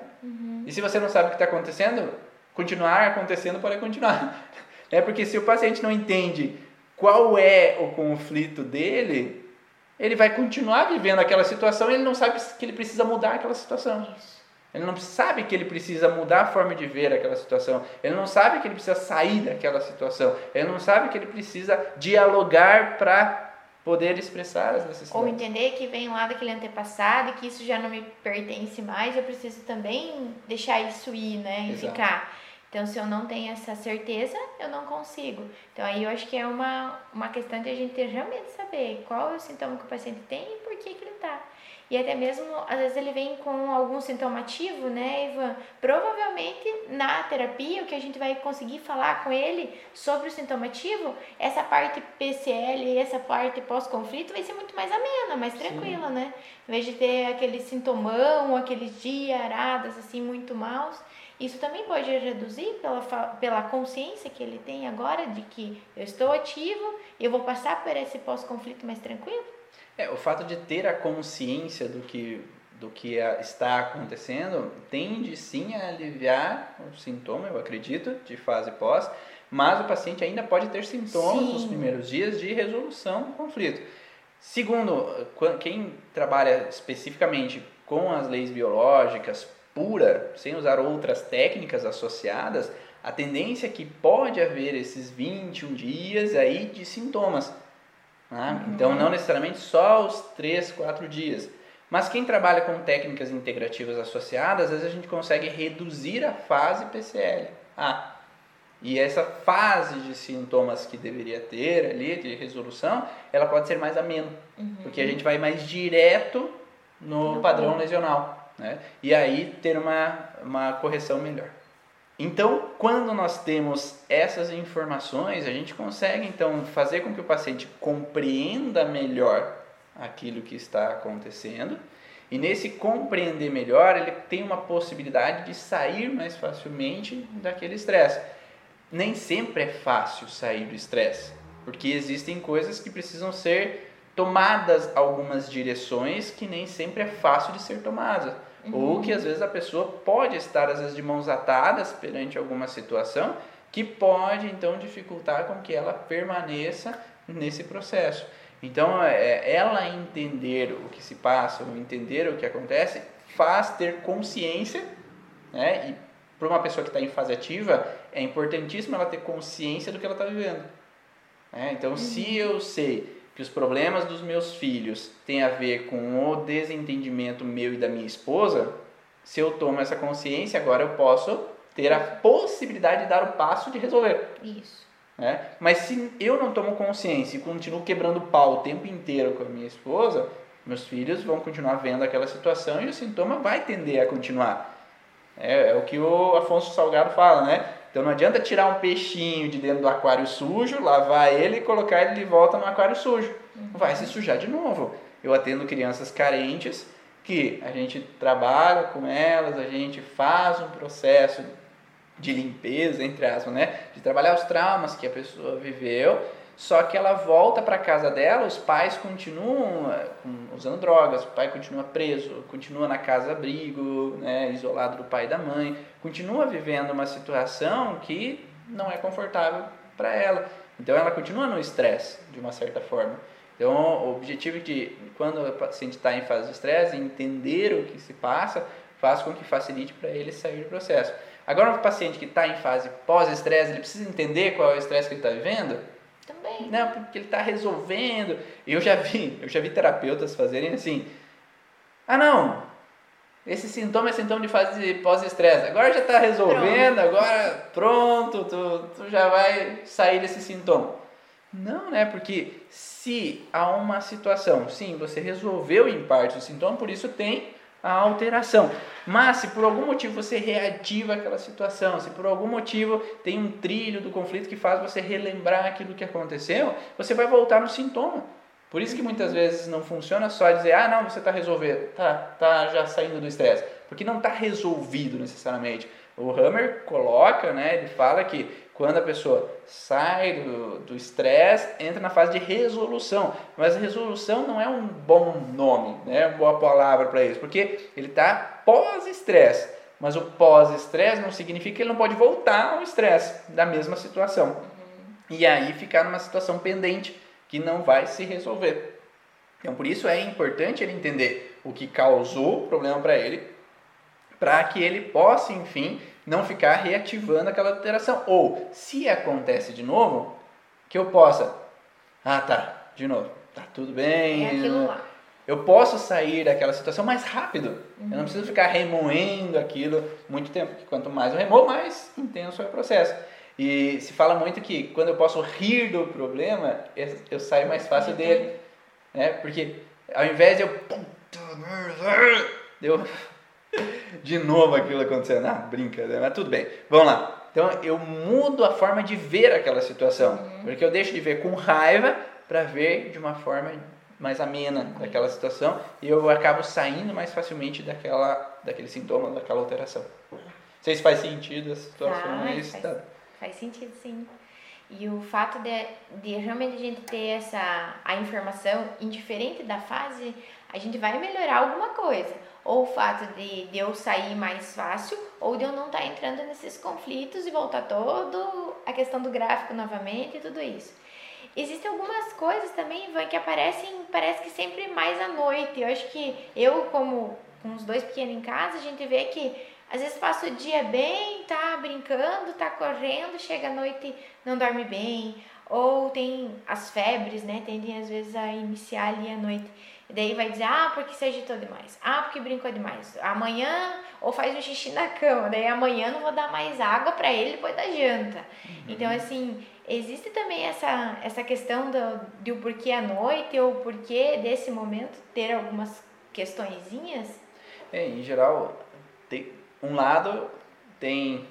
E se você não sabe o que está acontecendo, continuar acontecendo pode continuar. É porque se o paciente não entende qual é o conflito dele, ele vai continuar vivendo aquela situação e ele não sabe que ele precisa mudar aquela situação. Isso. Ele não sabe que ele precisa mudar a forma de ver aquela situação. Ele não sabe que ele precisa sair daquela situação. Ele não sabe que ele precisa dialogar para poder expressar as Ou necessidades. entender que vem lá daquele antepassado e que isso já não me pertence mais, eu preciso também deixar isso ir, né? E Exato. ficar. Então, se eu não tenho essa certeza, eu não consigo. Então, aí eu acho que é uma, uma questão de a gente ter realmente saber qual é o sintoma que o paciente tem e por que, que ele tá. E até mesmo, às vezes, ele vem com algum sintoma ativo, né, Ivan? Provavelmente, na terapia, o que a gente vai conseguir falar com ele sobre o sintoma ativo, essa parte PCL e essa parte pós-conflito vai ser muito mais amena, mais tranquila, né? Em vez de ter aquele sintomão, aqueles diaradas, assim, muito maus. Isso também pode reduzir pela, pela consciência que ele tem agora de que eu estou ativo e eu vou passar por esse pós-conflito mais tranquilo. É, o fato de ter a consciência do que, do que a- está acontecendo tende sim a aliviar o sintoma, eu acredito, de fase pós, mas o paciente ainda pode ter sintomas Sim. nos primeiros dias de resolução do conflito. Segundo, quem trabalha especificamente com as leis biológicas, pura, sem usar outras técnicas associadas, a tendência é que pode haver esses 21 dias aí de sintomas. Né? Uhum. Então, não necessariamente só os 3, 4 dias. Mas quem trabalha com técnicas integrativas associadas, às vezes a gente consegue reduzir a fase PCL. Ah, e essa fase de sintomas que deveria ter ali, de resolução, ela pode ser mais amena. Uhum. Porque a gente vai mais direto no padrão lesional. Né? E aí ter uma, uma correção melhor. Então, quando nós temos essas informações, a gente consegue então fazer com que o paciente compreenda melhor aquilo que está acontecendo. E nesse compreender melhor, ele tem uma possibilidade de sair mais facilmente daquele estresse. Nem sempre é fácil sair do estresse, porque existem coisas que precisam ser tomadas algumas direções que nem sempre é fácil de ser tomadas. Uhum. Ou que às vezes a pessoa pode estar às vezes de mãos atadas perante alguma situação que pode então dificultar com que ela permaneça nesse processo. Então, é, ela entender o que se passa, ou entender o que acontece, faz ter consciência, né? E para uma pessoa que está em fase ativa, é importantíssimo ela ter consciência do que ela está vivendo. Né? Então, uhum. se eu sei que os problemas dos meus filhos têm a ver com o desentendimento meu e da minha esposa, se eu tomo essa consciência, agora eu posso ter a possibilidade de dar o passo de resolver. Isso. Né? Mas se eu não tomo consciência e continuo quebrando pau o tempo inteiro com a minha esposa, meus filhos vão continuar vendo aquela situação e o sintoma vai tender a continuar. É, é o que o Afonso Salgado fala, né? Então não adianta tirar um peixinho de dentro do aquário sujo, lavar ele e colocar ele de volta no aquário sujo. Uhum. Vai se sujar de novo. Eu atendo crianças carentes que a gente trabalha com elas, a gente faz um processo de limpeza, entre aspas, né? De trabalhar os traumas que a pessoa viveu só que ela volta para casa dela, os pais continuam eh, usando drogas, o pai continua preso, continua na casa abrigo, né, isolado do pai e da mãe, continua vivendo uma situação que não é confortável para ela. Então ela continua no estresse, de uma certa forma. Então o objetivo de quando o paciente está em fase de estresse, entender o que se passa, faz com que facilite para ele sair do processo. Agora, o paciente que está em fase pós-estresse, ele precisa entender qual é o estresse que ele está vivendo? Também. Não, porque ele está resolvendo. Eu já vi, eu já vi terapeutas fazerem assim. Ah, não. Esse sintoma é sintoma de fase pós-estresse. Agora já está resolvendo, pronto. agora pronto, tu, tu já vai sair desse sintoma. Não, né? Porque se há uma situação, sim, você resolveu em parte o sintoma, por isso tem a alteração. Mas se por algum motivo você reativa aquela situação, se por algum motivo tem um trilho do conflito que faz você relembrar aquilo que aconteceu, você vai voltar no sintoma. Por isso que muitas vezes não funciona só dizer, ah, não, você está resolvendo, tá, tá já saindo do estresse, porque não está resolvido necessariamente. O Hammer coloca, né, ele fala que quando a pessoa sai do estresse, entra na fase de resolução. Mas resolução não é um bom nome, né? uma boa palavra para isso, porque ele está pós-estresse. Mas o pós-estresse não significa que ele não pode voltar ao estresse da mesma situação. Uhum. E aí ficar numa situação pendente que não vai se resolver. Então, por isso é importante ele entender o que causou o problema para ele, para que ele possa, enfim, não ficar reativando aquela alteração. Ou, se acontece de novo, que eu possa, ah tá, de novo, tá tudo bem. É aquilo lá. Eu posso sair daquela situação mais rápido. Uhum. Eu não uhum. preciso ficar remoendo aquilo muito tempo. Porque quanto mais eu remoo, mais intenso é o processo. E se fala muito que quando eu posso rir do problema, eu saio mais fácil dele. Né? Porque ao invés de eu. Eu de novo aquilo acontecendo. Ah, brincadeira, mas tudo bem. Vamos lá. Então eu mudo a forma de ver aquela situação. Uhum. Porque eu deixo de ver com raiva para ver de uma forma mais amena daquela situação e eu acabo saindo mais facilmente daquela, daquele sintoma, daquela alteração. Não sei se faz sentido as situações. Faz, faz, tá. faz sentido sim. E o fato de, de realmente a gente ter essa a informação indiferente da fase, a gente vai melhorar alguma coisa ou o fato de, de eu sair mais fácil, ou de eu não estar tá entrando nesses conflitos e voltar todo a questão do gráfico novamente e tudo isso. Existem algumas coisas também, Ivan, que aparecem, parece que sempre mais à noite. Eu acho que eu, como com os dois pequenos em casa, a gente vê que às vezes passa o dia bem, tá brincando, tá correndo, chega à noite não dorme bem, ou tem as febres, né? Tendem às vezes a iniciar ali à noite. E daí vai dizer, ah, porque se agitou demais, ah, porque brincou demais. Amanhã, ou faz um xixi na cama, daí amanhã não vou dar mais água para ele depois da janta. Uhum. Então, assim, existe também essa, essa questão do, do porquê à noite, ou porquê desse momento ter algumas questõezinhas? É, em geral, tem, um lado tem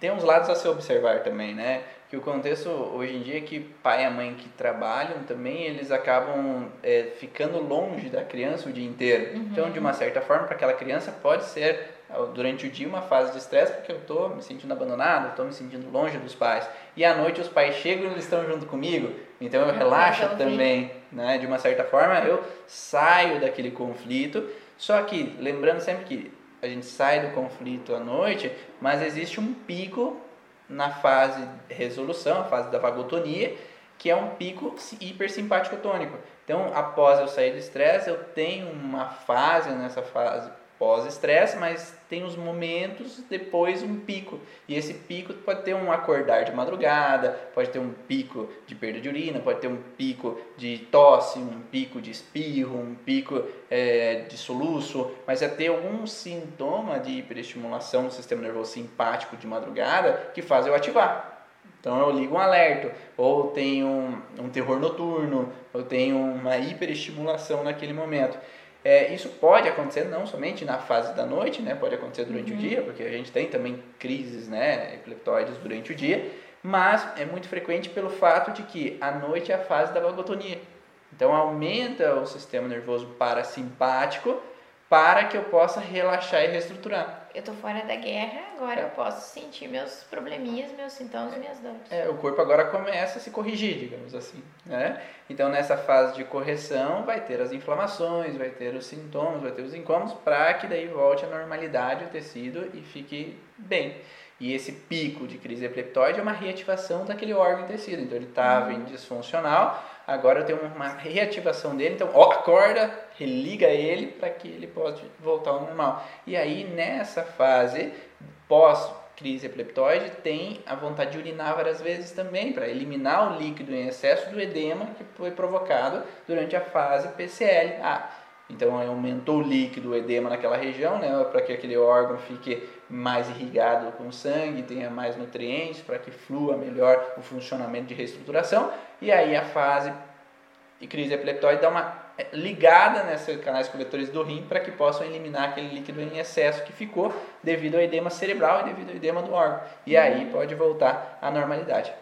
tem uns lados a se observar também, né? Que o contexto hoje em dia é que pai e mãe que trabalham também, eles acabam é, ficando longe da criança o dia inteiro. Uhum. Então, de uma certa forma, para aquela criança pode ser durante o dia uma fase de estresse porque eu estou me sentindo abandonado, estou me sentindo longe dos pais. E à noite os pais chegam e eles estão junto comigo, então eu relaxo também, né? De uma certa forma, eu saio daquele conflito. Só que lembrando sempre que a gente sai do conflito à noite, mas existe um pico na fase resolução, a fase da vagotonia, que é um pico hipersimpático tônico. Então, após eu sair do estresse, eu tenho uma fase nessa fase pós-estresse, mas tem os momentos depois um pico. E esse pico pode ter um acordar de madrugada, pode ter um pico de perda de urina, pode ter um pico de tosse, um pico de espirro, um pico é, de soluço, mas é ter algum sintoma de hiperestimulação do sistema nervoso simpático de madrugada que faz eu ativar. Então eu ligo um alerta, ou tenho um, um terror noturno, ou tenho uma hiperestimulação naquele momento. É, isso pode acontecer não somente na fase da noite, né? Pode acontecer durante uhum. o dia, porque a gente tem também crises, né, epileptoides durante o dia, mas é muito frequente pelo fato de que a noite é a fase da vagotonia. Então aumenta o sistema nervoso parasimpático para que eu possa relaxar e reestruturar. Eu tô fora da guerra, agora eu posso sentir meus probleminhas, meus sintomas, minhas dores. É, o corpo agora começa a se corrigir, digamos assim, né? Então nessa fase de correção vai ter as inflamações, vai ter os sintomas, vai ter os incômodos para que daí volte à normalidade o tecido e fique bem. E esse pico de crise epileptoide é uma reativação daquele órgão e tecido. Então ele estava uhum. indisfuncional, agora eu tenho uma reativação dele, então ó, acorda, religa ele para que ele possa voltar ao normal. E aí nessa fase pós crise epileptoide tem a vontade de urinar várias vezes também para eliminar o líquido em excesso do edema que foi provocado durante a fase PCL. Ah, então aumentou o líquido, o edema naquela região, né, para que aquele órgão fique mais irrigado com sangue, tenha mais nutrientes, para que flua melhor o funcionamento de reestruturação. E aí a fase de crise epileptóide dá uma ligada nesses canais coletores do rim para que possam eliminar aquele líquido em excesso que ficou devido ao edema cerebral e devido ao edema do órgão. E aí pode voltar à normalidade.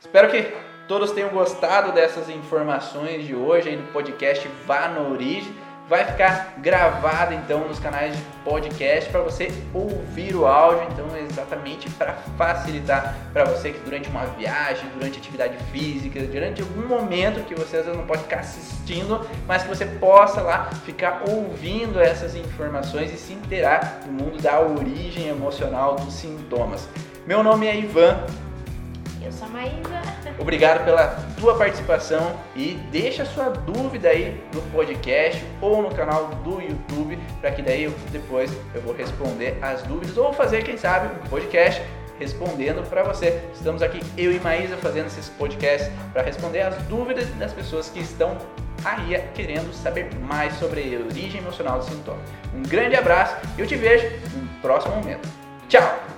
Espero que todos tenham gostado dessas informações de hoje aí do podcast Vá na Origem vai ficar gravado então nos canais de podcast para você ouvir o áudio, então é exatamente para facilitar para você que durante uma viagem, durante atividade física, durante algum momento que você às vezes não pode ficar assistindo, mas que você possa lá ficar ouvindo essas informações e se inteirar do mundo da origem emocional dos sintomas. Meu nome é Ivan, eu sou a Maísa. Obrigado pela tua participação e deixa sua dúvida aí no podcast ou no canal do YouTube, para que daí depois eu vou responder as dúvidas ou fazer, quem sabe, um podcast respondendo para você. Estamos aqui, eu e Maísa, fazendo esses podcasts para responder as dúvidas das pessoas que estão aí querendo saber mais sobre a origem emocional do sintoma. Um grande abraço e eu te vejo no próximo momento. Tchau!